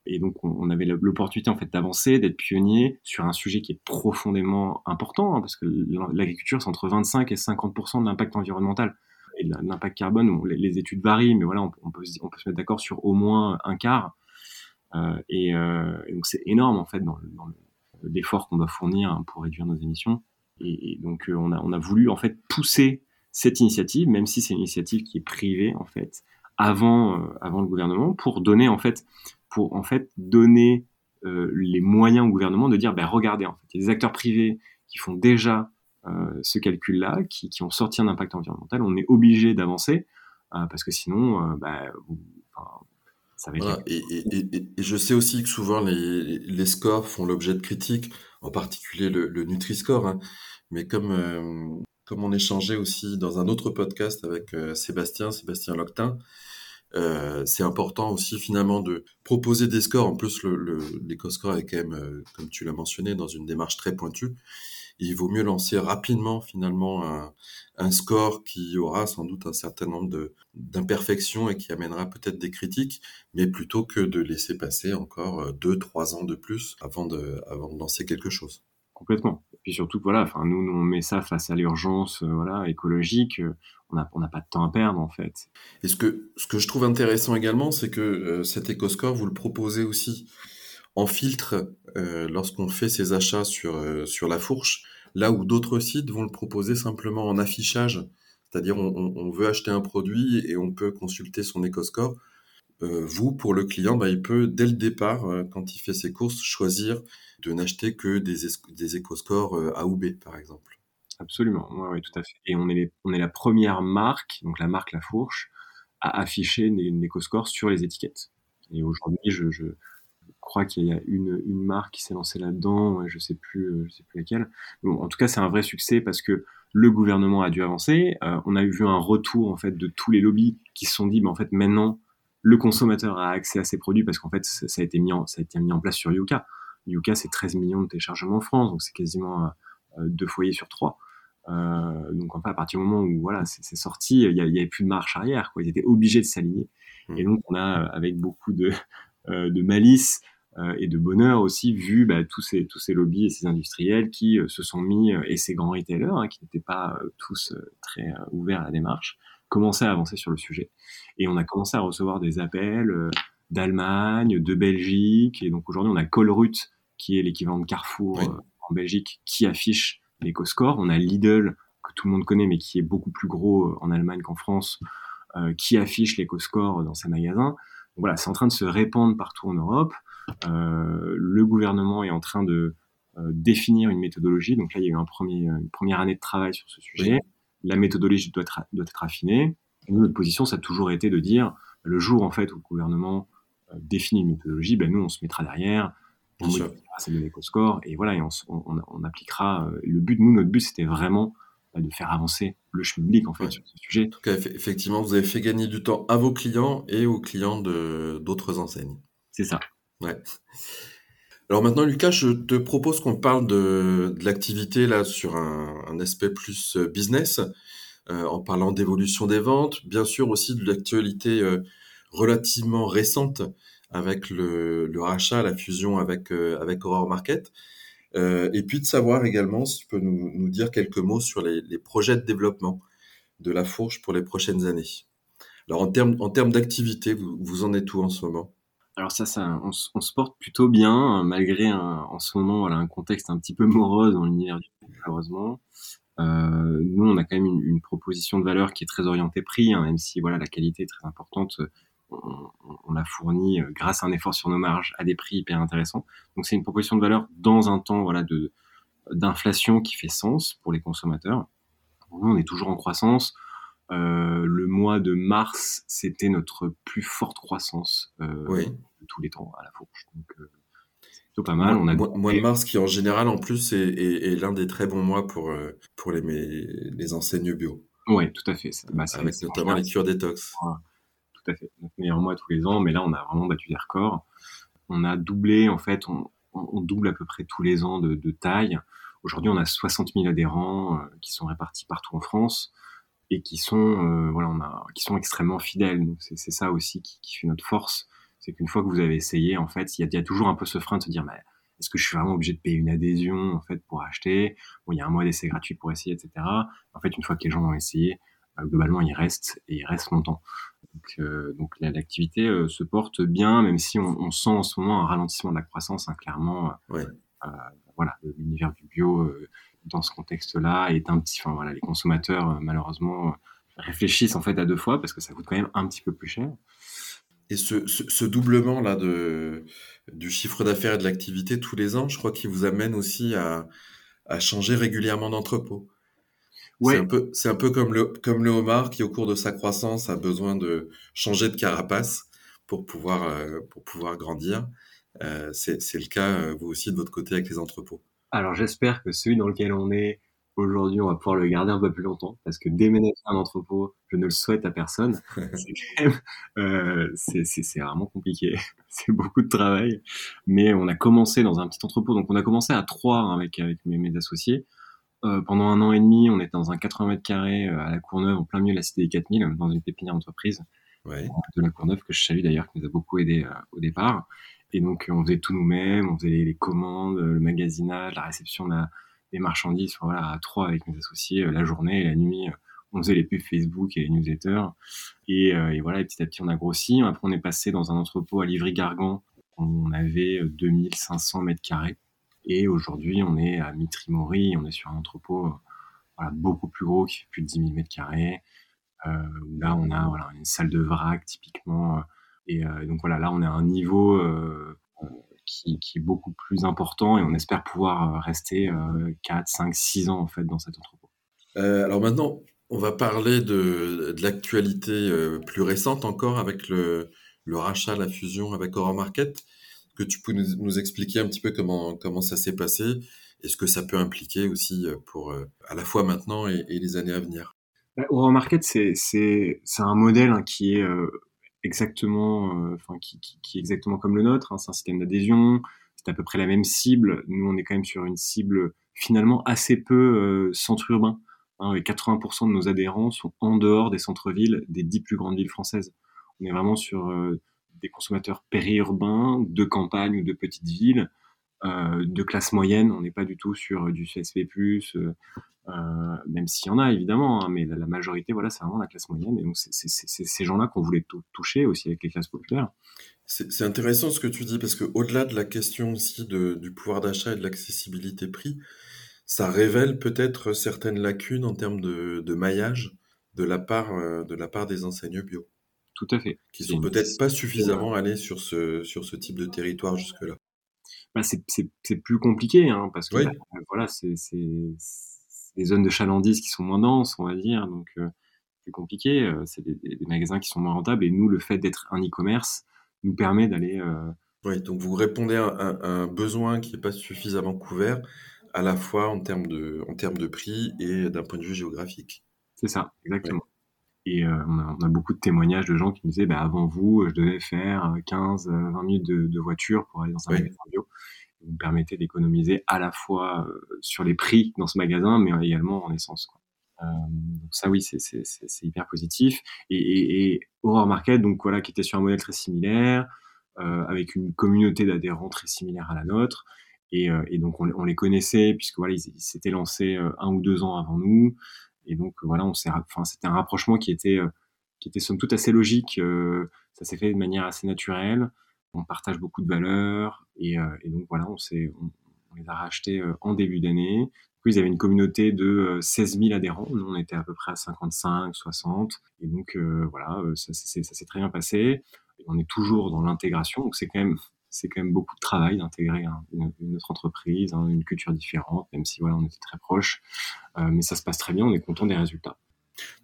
Et donc, on, avait l'opportunité en fait d'avancer, d'être pionnier sur un sujet qui est profondément important, hein, parce que l'agriculture, c'est entre 25 et 50 de l'impact environnemental. Et l'impact carbone, les, études varient, mais voilà, on, peut, se mettre d'accord sur au moins un quart. Euh, et, euh, et, donc, c'est énorme en fait dans, l'effort qu'on doit fournir hein, pour réduire nos émissions. et, donc on a on a voulu en fait pousser cette initiative, même si c'est une initiative qui est privée en fait, avant avant le gouvernement, pour donner en fait pour en fait donner les moyens au gouvernement de dire ben regardez en fait il y a des acteurs privés qui font déjà ce calcul-là, qui, qui, ont sorti un impact environnemental, on est obligé d'avancer parce que sinon, ben, et, je sais aussi que souvent les, scores font l'objet de critiques, en particulier le, le Nutri-Score. Hein. Mais comme, euh, comme on échangeait aussi dans un autre podcast avec euh, Sébastien, Sébastien Loctin, euh, c'est important aussi finalement de proposer des scores. En plus, le, le est quand même, comme tu l'as mentionné, dans une démarche très pointue il vaut mieux lancer rapidement finalement un, un, score qui aura sans doute un certain nombre d'imperfections et qui amènera peut-être des critiques, mais plutôt que de laisser passer encore euh, deux, trois ans de plus avant de, avant de lancer quelque chose. Complètement. Puis surtout, voilà, enfin, nous, nous, on met ça face à l'urgence, euh, voilà, écologique. Euh, on n'a on a pas de temps à perdre, en fait. Et ce que, ce que je trouve intéressant également, c'est que cet éco-score, vous le proposez aussi en filtre euh, lorsqu'on fait ses achats sur, euh, sur la fourche, là où d'autres sites vont le proposer simplement en affichage, c'est-à-dire on, veut acheter un produit et on peut consulter son éco-score. Euh, vous, pour le client, bah, il peut, dès le départ, quand il fait ses courses, choisir de n'acheter que des, des éco-scores A ou B, par exemple. Absolument, oui, tout à fait. Et on est, la première marque, donc la marque La Fourche, à afficher une éco-score sur les étiquettes. Et aujourd'hui, je, crois qu'il y a une, marque qui s'est lancée là-dedans, je euh, je sais plus laquelle. En tout cas, c'est un vrai succès parce que le gouvernement a dû avancer. Euh, on a vu un retour en fait de tous les lobbies qui se sont dit, mais en fait maintenant le consommateur a accès à ces produits parce qu'en fait ça, a été mis en, ça a été mis en place sur Yuka. Yuka c'est 13 millions de téléchargements en France, donc c'est quasiment euh, deux foyers sur trois. Euh, donc en fait, à partir du moment où voilà c'est sorti, il y, avait plus de marche arrière. Quoi. Ils étaient obligés de s'aligner. Mmh. Et donc on a avec beaucoup de, de malice euh, et de bonheur aussi vu bah, tous ces tous ces lobbies et ces industriels qui euh, se sont mis euh, et ces grands retailers hein, qui n'étaient pas tous très ouverts à la démarche commençaient à avancer sur le sujet et on a commencé à recevoir des appels d'Allemagne, de Belgique et donc aujourd'hui on a Colruyt qui est l'équivalent de Carrefour en Belgique qui affiche l'éco-score, on a Lidl que tout le monde connaît mais qui est beaucoup plus gros en Allemagne qu'en France qui affiche l'éco-score dans ses magasins. Donc voilà, c'est en train de se répandre partout en Europe. Euh, le gouvernement est en train de euh, définir une méthodologie. Donc là, il y a eu un premier, une première année de travail sur ce sujet. La méthodologie doit être, doit être affinée. nous, notre position, ça a toujours été de dire, le jour en fait où le gouvernement euh, définit une méthodologie, ben nous, on se mettra derrière, on modifiera celle de l'éco-score, et voilà, et on, on, on, appliquera. Le but, nous, notre but, c'était vraiment bah, de faire avancer le public en fait sur ce sujet. En tout cas, effectivement, vous avez fait gagner du temps à vos clients et aux clients de d'autres enseignes. C'est ça. Ouais. Alors maintenant, Lucas, je te propose qu'on parle de, de l'activité là sur un, un, aspect plus euh, business, euh, en parlant d'évolution des ventes, bien sûr aussi de l'actualité euh, relativement récente avec le, le, rachat, la fusion avec euh, avec Aurore Market, euh, et puis de savoir également si tu peux nous, nous dire quelques mots sur les, les, projets de développement de la fourche pour les prochaines années. Alors en termes en termes d'activité, vous, vous en êtes où en ce moment? Alors ça, ça on, se porte plutôt bien, malgré un, en ce moment voilà, un contexte un petit peu morose dans l'univers du malheureusement. Euh, nous, on a quand même une, proposition de valeur qui est très orientée prix, hein, même si voilà la qualité est très importante. On, l'a fourni euh, grâce à un effort sur nos marges à des prix hyper intéressants. Donc c'est une proposition de valeur dans un temps voilà d'inflation qui fait sens pour les consommateurs. Nous, on est toujours en croissance. Euh, le mois de mars, c'était notre plus forte croissance euh, de tous les temps à la fourche. Donc, euh, pas mal. On a mois, de mars qui, en général, en plus, est, est, est l'un des très bons mois pour, pour les, les enseignes bio. Oui, tout à fait. Bah, Avec notamment les cures détox. Tout à fait. Notre meilleur mois tous les ans, mais là, on a vraiment battu des records. On a doublé, en fait, on, on double à peu près tous les ans de, de taille. Aujourd'hui, on a 60 000 adhérents euh, qui sont répartis partout en France et qui sont euh, voilà on a qui sont extrêmement fidèles. C'est ça aussi qui, qui, fait notre force. C'est qu'une fois que vous avez essayé en fait il y a, y a, toujours un peu ce frein de se dire mais est-ce que je suis vraiment obligé de payer une adhésion en fait pour acheter? Bon il y a un mois d'essai gratuit pour essayer etc en fait une fois que les gens ont essayé bah, globalement ils restent et ils restent longtemps. Donc, euh, donc l'activité euh, se porte bien même si on, on, sent en ce moment un ralentissement de la croissance hein, clairement. Ouais. Euh, voilà l'univers du bio dans ce contexte-là est un petit, enfin voilà, les consommateurs malheureusement réfléchissent en fait à deux fois parce que ça coûte quand même un petit peu plus cher. Et ce, ce, doublement là de du chiffre d'affaires et de l'activité tous les ans, je crois qu'il vous amène aussi à, à changer régulièrement d'entrepôt. Ouais. C'est un peu, c'est un peu comme le, comme le homard qui, au cours de sa croissance, a besoin de changer de carapace pour pouvoir, euh, pour pouvoir grandir. Euh, c'est, c'est le cas, euh, vous aussi, de votre côté avec les entrepôts. Alors, j'espère que celui dans lequel on est aujourd'hui, on va pouvoir le garder un peu plus longtemps parce que déménager un entrepôt, je ne le souhaite à personne. [LAUGHS] c'est, quand même, euh, vraiment compliqué. [LAUGHS] c'est beaucoup de travail. Mais on a commencé dans un petit entrepôt. Donc, on a commencé à trois avec, avec mes, mes associés. Euh, pendant un an et demi, on était dans un 80 mètres carrés euh, à la Courneuve, en plein milieu de la cité des 4000, dans une pépinière d'entreprise ouais. de la Courneuve que je salue d'ailleurs, qui nous a beaucoup aidé euh, au départ. Et donc, on faisait tout nous-mêmes, on faisait les, commandes, le magasinage, la réception des marchandises, voilà, à trois avec mes associés, la journée et la nuit. On faisait les pubs Facebook et les newsletters. Et, voilà, et petit à petit, on a grossi. Après, on est passé dans un entrepôt à Livry-Gargan. On avait 2500 mètres carrés. Et aujourd'hui, on est à Mitrimori, on est sur un entrepôt euh, beaucoup plus gros, qui fait plus de 10 000 mètres carrés. Euh, là, on a une salle de vrac typiquement. Euh, et donc voilà, là, on est à un niveau qui, qui, est beaucoup plus important et on espère pouvoir rester 4, 5, 6 ans en fait dans cet entrepôt. alors maintenant, on va parler de, de l'actualité plus récente encore avec le, le, rachat, la fusion avec Aurore Market que tu peux nous, expliquer un petit peu comment, comment ça s'est passé et ce que ça peut impliquer aussi euh, pour euh, à la fois maintenant et, les années à venir bah, Aurore Market, c'est un modèle hein, qui est euh, exactement, enfin qui, qui, est exactement comme le nôtre. Hein. c'est un système d'adhésion, c'est à peu près la même cible. Nous, on est quand même sur une cible finalement assez peu centre urbain. Hein, 80% de nos adhérents sont en dehors des centres-villes des dix plus grandes villes françaises. On est vraiment sur des consommateurs périurbains, de campagne ou de petites villes, euh, de classe moyenne. On n'est pas du tout sur du CSP+, euh, euh, même s'il y en a évidemment, hein, mais la, majorité, voilà, c'est vraiment la classe moyenne. Et donc, c'est ces gens-là qu'on voulait toucher aussi avec les classes populaires. C'est intéressant ce que tu dis, parce qu'au-delà de la question aussi de, du pouvoir d'achat et de l'accessibilité prix, ça révèle peut-être certaines lacunes en termes de, de maillage de la part, de la part des enseignes bio. Tout à fait. Qui sont peut-être pas suffisamment allés sur ce, sur ce type de territoire jusque-là. Bah c'est plus compliqué, hein, parce que bah, voilà, c'est des zones de chalandise qui sont moins denses, on va dire, donc euh, plus compliqué. Euh, c'est des, des, magasins qui sont moins rentables, et nous, le fait d'être un e-commerce nous permet d'aller. Euh... Oui, donc vous répondez à, un besoin qui n'est pas suffisamment couvert, à la fois en termes de, en termes de prix et d'un point de vue géographique. C'est ça, exactement. Et euh, on, a, on, a, beaucoup de témoignages de gens qui nous disaient, bah, avant vous, je devais faire 15, euh, 20 euh, minutes de, de, voiture pour aller dans un magasin bio. Vous me permettez d'économiser à la fois sur les prix dans ce magasin, mais également en essence. Quoi. Euh, donc ça, oui, c'est hyper positif. Et, et, et, Aurore Market, donc voilà, qui était sur un modèle très similaire, euh, avec une communauté d'adhérents très similaire à la nôtre. Et, et donc on, on, les connaissait puisque voilà, ils s'étaient lancés un ou deux ans avant nous. Et donc voilà, on s'est, enfin, c'était un rapprochement qui était, euh, qui était somme toute assez logique. Euh, ça s'est fait de manière assez naturelle. On partage beaucoup de valeurs et, euh, donc voilà, on s'est, on, les a rachetés en début d'année. Ils avaient une communauté de 16 000 adhérents. Nous, on était à peu près à 55, 60. Et donc voilà, ça, ça s'est très bien passé. on est toujours dans l'intégration, donc c'est quand même c'est quand même beaucoup de travail d'intégrer une, autre entreprise, hein, une culture différente, même si voilà, on était très proches. Euh, mais ça se passe très bien, on est content des résultats.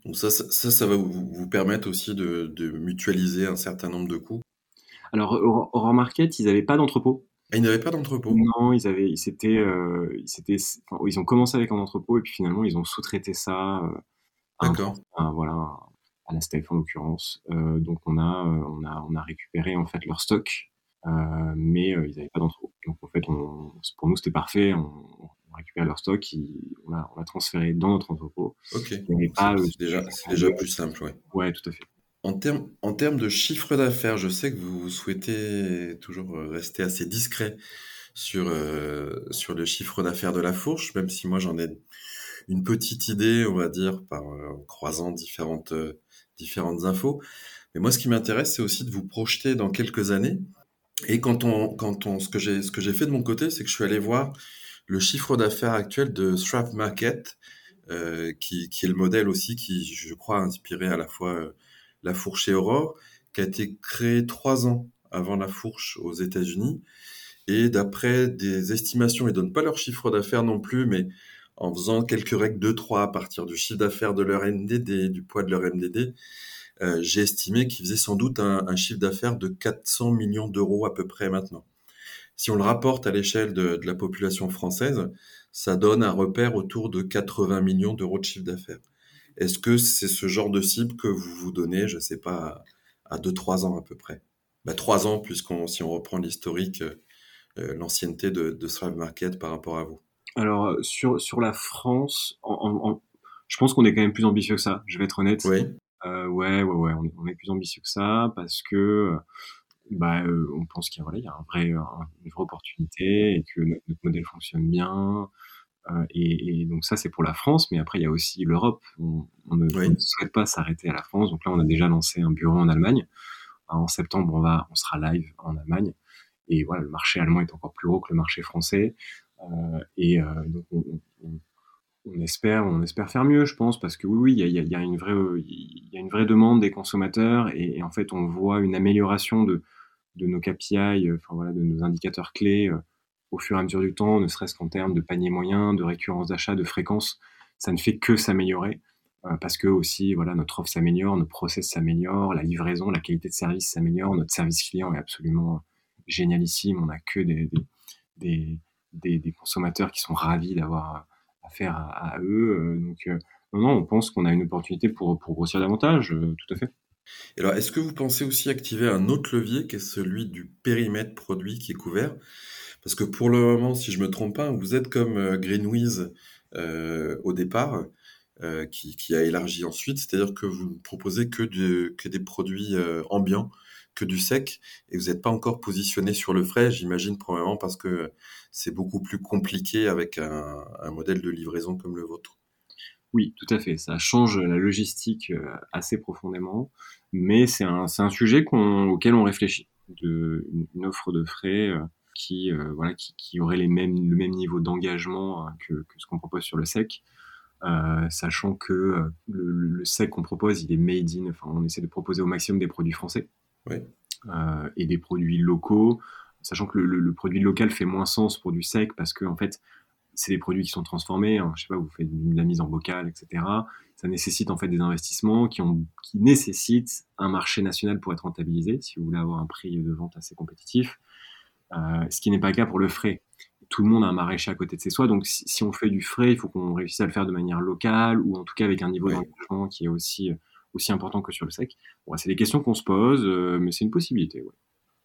Donc ça, ça, ça, va vous, vous, permettre aussi de, de, mutualiser un certain nombre de coûts? Alors, Aurore Market, ils n'avaient pas d'entrepôt. Ah, ils n'avaient pas d'entrepôt? Non, ils, avaient, ils, euh, ils, enfin, ils ont commencé avec un entrepôt et puis finalement, ils ont sous-traité ça euh, D'accord. voilà, à la STEF en l'occurrence. Euh, donc, on a, on, a, on a récupéré en fait leur stock mais euh, ils n'avaient pas d'entrepôt. Donc en fait, on, pour nous, c'était parfait. On, on, récupère leur stock, on l'a on transféré dans notre entrepôt. Ok. C'est déjà, déjà plus simple, ouais. Ouais, tout à fait. En termes, en de chiffre d'affaires, je sais que vous souhaitez toujours rester assez discret sur, euh, sur le chiffre d'affaires de la fourche, même si moi j'en ai une petite idée, on va dire, par en croisant différentes, différentes infos. Mais moi, ce qui m'intéresse, c'est aussi de vous projeter dans quelques années et quand on, quand on, ce que j'ai, ce que j'ai fait de mon côté, c'est que je suis allé voir le chiffre d'affaires actuel de Strap Market, qui, qui, est le modèle aussi qui, je crois, a inspiré à la fois la fourche et Aurore, qui a été créé trois ans avant la fourche aux États-Unis. Et d'après des estimations, ils donnent pas leur chiffre d'affaires non plus, mais en faisant quelques règles de 3 à partir du chiffre d'affaires de leur MDD, du poids de leur MDD, euh, j'ai estimé qu'ils faisaient sans doute un, un chiffre d'affaires de 400 millions d'euros à peu près maintenant. Si on le rapporte à l'échelle de, de, la population française, ça donne un repère autour de 80 millions d'euros de chiffre d'affaires. Est-ce que c'est ce genre de cible que vous vous donnez, je sais pas, à 2-3 ans à peu près? Bah, 3 ans, puisqu'on si on reprend l'historique, euh, l'ancienneté de, de Market par rapport à vous Alors, euh, sur, sur la France, en, en, je pense qu'on est quand même plus ambitieux que ça, je vais être honnête. Oui. Euh, ouais, ouais, ouais, on est, on est, plus ambitieux que ça parce que bah, euh, on pense qu'il y a, voilà, il y a un vrai, un, une vraie opportunité et que notre, notre modèle fonctionne bien. Euh, et, et, donc ça, c'est pour la France, mais après, il y a aussi l'Europe. On, on, ne, oui. on, ne, souhaite pas s'arrêter à la France. Donc là, on a déjà lancé un bureau en Allemagne. En septembre, on, va, on sera live en Allemagne. Et voilà, le marché allemand est encore plus gros que le marché français. Euh, et euh, donc, on, on, espère, faire mieux, je pense, parce que oui, oui, il y a, une vraie, demande des consommateurs, et, en fait, on voit une amélioration de, nos KPI, enfin voilà, de nos indicateurs clés euh, au fur et à mesure du temps, ne serait-ce qu'en termes de panier moyen, de récurrence d'achat, de fréquence, ça ne fait que s'améliorer euh, parce que aussi voilà notre offre s'améliore, nos process s'améliorent, la livraison, la qualité de service s'améliore, notre service client est absolument génialissime, on n'a que des, consommateurs qui sont ravis d'avoir affaire à, à, eux. Euh, donc euh, non, non, on pense qu'on a une opportunité pour, pour grossir davantage, tout à fait. Alors, est-ce que vous pensez aussi activer un autre levier qui est celui du périmètre produit qui est couvert? Parce que pour le moment, si je me trompe pas, vous êtes comme euh, Greenwiz euh, au départ, euh, qui, qui, a élargi ensuite, c'est-à-dire que vous ne proposez que, de, que des produits euh, ambiants, que du sec, et vous n'êtes pas encore positionné sur le frais, j'imagine probablement parce que c'est beaucoup plus compliqué avec un, modèle de livraison comme le vôtre. Oui, tout à fait. Ça change la logistique euh, assez profondément, mais c'est un, un, sujet auquel on réfléchit. Une, offre de frais euh, qui, euh, voilà, qui, qui, aurait les mêmes, le même niveau d'engagement que, ce qu'on propose sur le SEC, sachant que le, le SEC qu'on propose, il est made in, enfin, on essaie de proposer au maximum des produits français oui. et des produits locaux, sachant que le, le, produit local fait moins sens pour du SEC parce que, en fait, c'est des produits qui sont transformés. Hein, je sais pas, vous faites de la mise en bocal, etc. Ça nécessite en fait des investissements qui, ont, qui nécessitent un marché national pour être rentabilisé, si vous voulez avoir un prix de vente assez compétitif. Euh, ce qui n'est pas le cas pour le frais. Tout le monde a un maraîcher à côté de ses soins, donc si, si on fait du frais, il faut qu'on réussisse à le faire de manière locale ou en tout cas avec un niveau ouais. d'engagement qui est aussi aussi important que sur le sec. Bon, c'est des questions qu'on se pose, euh, mais c'est une possibilité. Ouais.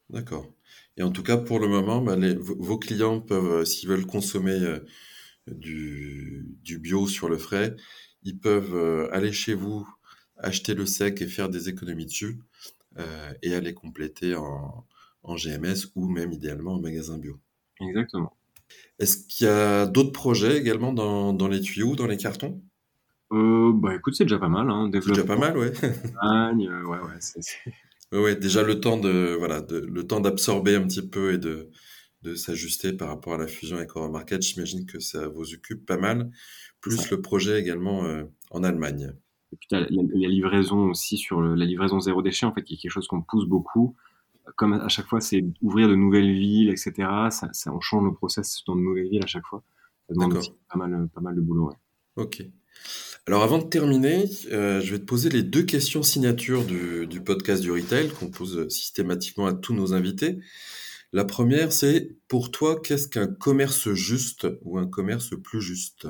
D'accord. Et en tout cas, pour le moment, bah, les, vos clients peuvent, euh, s'ils veulent consommer euh, du, du, bio sur le frais, ils peuvent aller chez vous, acheter le sec et faire des économies dessus, euh, et aller compléter en, en, GMS ou même idéalement en magasin bio. Exactement. Est-ce qu'il y a d'autres projets également dans, dans, les tuyaux, dans les cartons? Euh, Bah écoute, c'est déjà pas mal. Hein. C'est déjà pas mal, ouais. ouais, ouais, c'est oui, déjà le temps de voilà, de, le temps d'absorber un petit peu et de, de s'ajuster par rapport à la fusion avec Market. J'imagine que ça vous occupe pas mal, plus le projet également euh, en Allemagne. Et puis la, la, livraison aussi sur le, la livraison zéro déchet, en fait, qui est quelque chose qu'on pousse beaucoup. Comme à chaque fois, c'est ouvrir de nouvelles villes, etc. Ça, ça, on change le process dans de nouvelles villes à chaque fois. Ça demande pas mal, pas mal de boulot. Ouais. Ok. Alors avant de terminer, euh, je vais te poser les deux questions signatures du, du podcast du retail qu'on pose systématiquement à tous nos invités. La première, c'est pour toi, qu'est-ce qu'un commerce juste ou un commerce plus juste?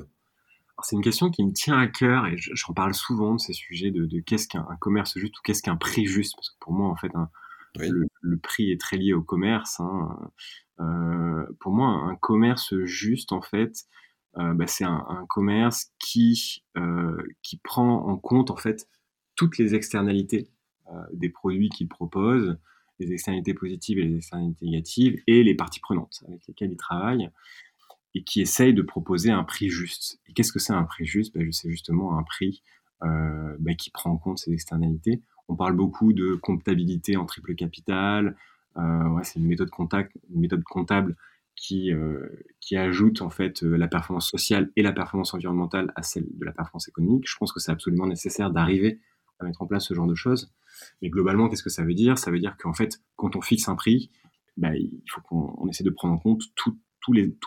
C'est une question qui me tient à cœur et j'en parle souvent de ces sujets de, de qu'est-ce qu'un commerce juste ou qu'est-ce qu'un prix juste? Parce que pour moi, en fait, un, oui. le, le, prix est très lié au commerce. Hein. Euh, pour moi, un commerce juste, en fait, bah, c'est un, commerce qui euh, qui prend en compte en fait toutes les externalités euh, des produits qu'il propose, les externalités positives et les externalités négatives, et les parties prenantes avec lesquelles il travaille, et qui essaye de proposer un prix juste. Et qu'est-ce que c'est un prix juste? Ben, C'est justement un prix euh, ben, qui prend en compte ces externalités. On parle beaucoup de comptabilité en triple capital. Euh, c'est une méthode comptable qui, euh, qui ajoute en fait euh, la performance sociale et la performance environnementale à celle de la performance économique. Je pense que c'est absolument nécessaire d'arriver à mettre en place ce genre de choses. Mais globalement, qu'est-ce que ça veut dire? Ça veut dire qu'en fait, quand on fixe un prix, bah, il faut qu'on essaie de prendre en compte tout,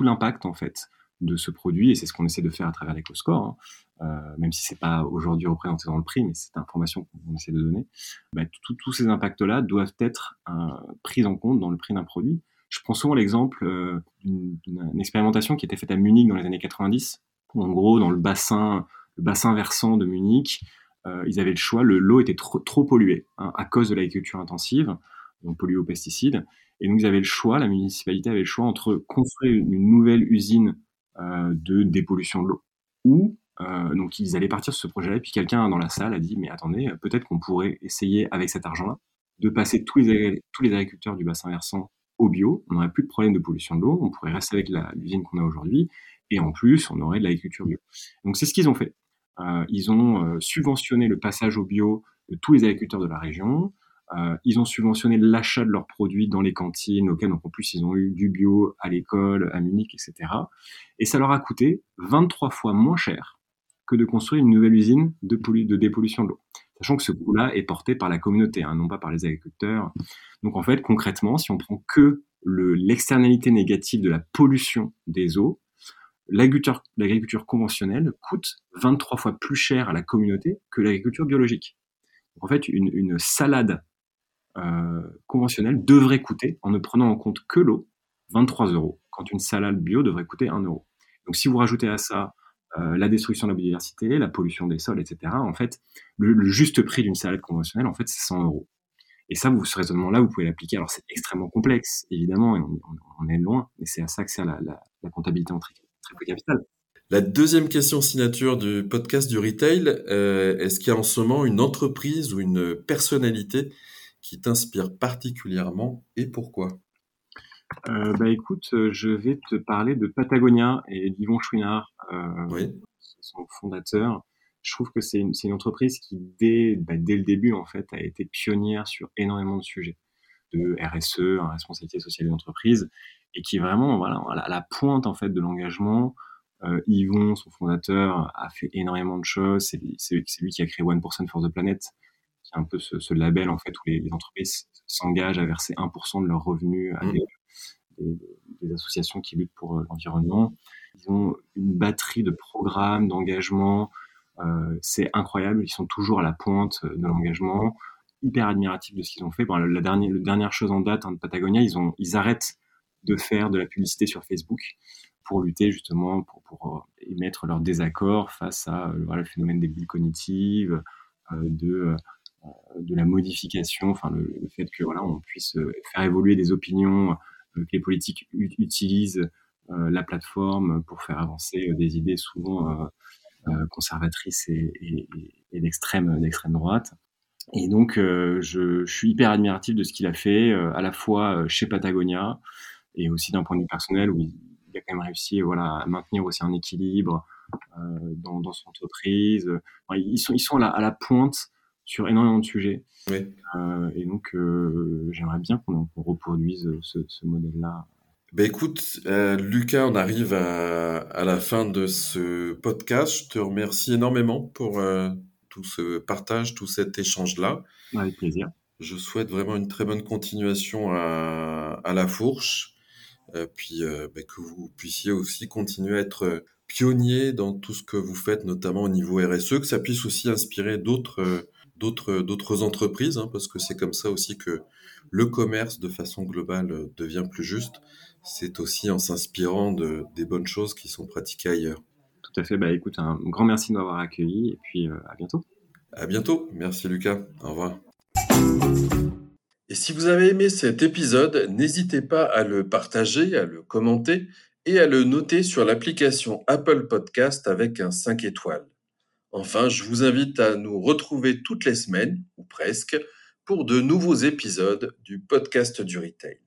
l'impact en fait de ce produit, et c'est ce qu'on essaie de faire à travers l'éco-score, hein. euh, même si c'est pas aujourd'hui représenté dans le prix, mais c'est l'information qu'on essaie de donner. Bah, tous ces impacts-là doivent être pris en compte dans le prix d'un produit. Je prends souvent l'exemple euh, d'une expérimentation qui était faite à Munich dans les années 90. en gros, dans le bassin, le bassin versant de Munich, euh, ils avaient le choix, le l'eau était trop, trop polluée hein, à cause de l'agriculture intensive, donc polluée aux pesticides. Et donc ils avaient le choix, la municipalité avait le choix entre construire une nouvelle usine euh, de dépollution de l'eau ou donc ils allaient partir sur ce projet-là, et puis quelqu'un dans la salle a dit mais attendez, peut-être qu'on pourrait essayer avec cet argent-là de passer tous les agriculteurs du bassin versant au bio, on n'aurait plus de problème de pollution de l'eau, on pourrait rester avec l'usine qu'on a aujourd'hui, et en plus, on aurait de l'agriculture bio. Donc c'est ce qu'ils ont fait. Euh, ils ont euh, subventionné le passage au bio de tous les agriculteurs de la région. Euh, ils ont subventionné l'achat de leurs produits dans les cantines, auxquelles donc en plus ils ont eu du bio à l'école, à Munich, etc. Et ça leur a coûté 23 fois moins cher que de construire une nouvelle usine de, de dépollution de l'eau. Sachant que ce coût-là est porté par la communauté, hein, non pas par les agriculteurs. Donc en fait, concrètement, si on prend que l'externalité négative de la pollution des eaux, l'agriculture conventionnelle coûte 23 fois plus cher à la communauté que l'agriculture biologique. En fait, une, salade euh, conventionnelle devrait coûter, en ne prenant en compte que l'eau, 23 euros, quand une salade bio devrait coûter 1 euro. Donc si vous rajoutez à ça euh, la destruction de la biodiversité, la pollution des sols, etc., en fait, le, juste prix d'une salade conventionnelle, en fait, c'est 100 euros. Et ça, ce raisonnement-là, vous pouvez l'appliquer. Alors, c'est extrêmement complexe, évidemment, et on, est loin, mais c'est à ça que sert la, la comptabilité en triple capital. La deuxième question signature du podcast du retail, euh, est-ce qu'il y a en ce moment une entreprise ou une personnalité qui t'inspire particulièrement et pourquoi? Euh, bah écoute, je vais te parler de Patagonia et d'Yvon Chouinard, euh, son fondateur. Je trouve que c'est une, une, entreprise qui, dès, bah, dès le début, en fait, a été pionnière sur énormément de sujets de RSE, hein, responsabilité sociale de l'entreprise, et qui vraiment voilà, à la pointe en fait de l'engagement. Euh, Yvon, son fondateur, a fait énormément de choses. C'est lui, qui a créé 1% for the Planet, qui est un peu ce, label en fait où les, entreprises s'engagent à verser 1% de leurs revenus à mmh. Des, associations qui luttent pour euh, l'environnement. Ils ont une batterie de programmes, d'engagement. Euh, c'est incroyable. Ils sont toujours à la pointe de l'engagement. Hyper admiratif de ce qu'ils ont fait. la, dernière, la dernière chose en date hein, de Patagonia, ils, arrêtent de faire de la publicité sur Facebook pour lutter justement, pour, pour euh, émettre leur désaccord face à euh, le phénomène des bulles cognitives, euh, de, la modification, enfin le, fait que voilà, on puisse faire évoluer des opinions, que les politiques utilisent la plateforme pour faire avancer des idées souvent conservatrices et, d'extrême droite. Et donc, je, suis hyper admiratif de ce qu'il a fait, à la fois chez Patagonia, et aussi d'un point de vue personnel où il, a quand même réussi voilà, à maintenir aussi un équilibre euh, dans, son entreprise. ils, sont, ils sont à la, pointe sur énormément de sujets. Euh, et donc, euh, j'aimerais bien qu'on reproduise ce, ce modèle-là. Ben écoute, euh, Lucas, on arrive à, à, la fin de ce podcast. Je te remercie énormément pour euh, tout ce partage, tout cet échange-là. Avec plaisir. Je souhaite vraiment une très bonne continuation à, à la fourche. Euh, puis euh, bah, que vous puissiez aussi continuer à être euh, pionnier dans tout ce que vous faites, notamment au niveau RSE, que ça puisse aussi inspirer d'autres d'autres d'autres entreprises, hein, parce que c'est comme ça aussi que le commerce, de façon globale, devient plus juste. C'est aussi en s'inspirant de, des bonnes choses qui sont pratiquées ailleurs. Tout à fait. Bah, écoute, un grand merci de m'avoir accueilli et puis à bientôt. À bientôt. Merci Lucas. Au revoir. Et si vous avez aimé cet épisode, n'hésitez pas à le partager, à le commenter et à le noter sur l'application Apple Podcast avec un 5 étoiles. Enfin, je vous invite à nous retrouver toutes les semaines, ou presque, pour de nouveaux épisodes du podcast du retail.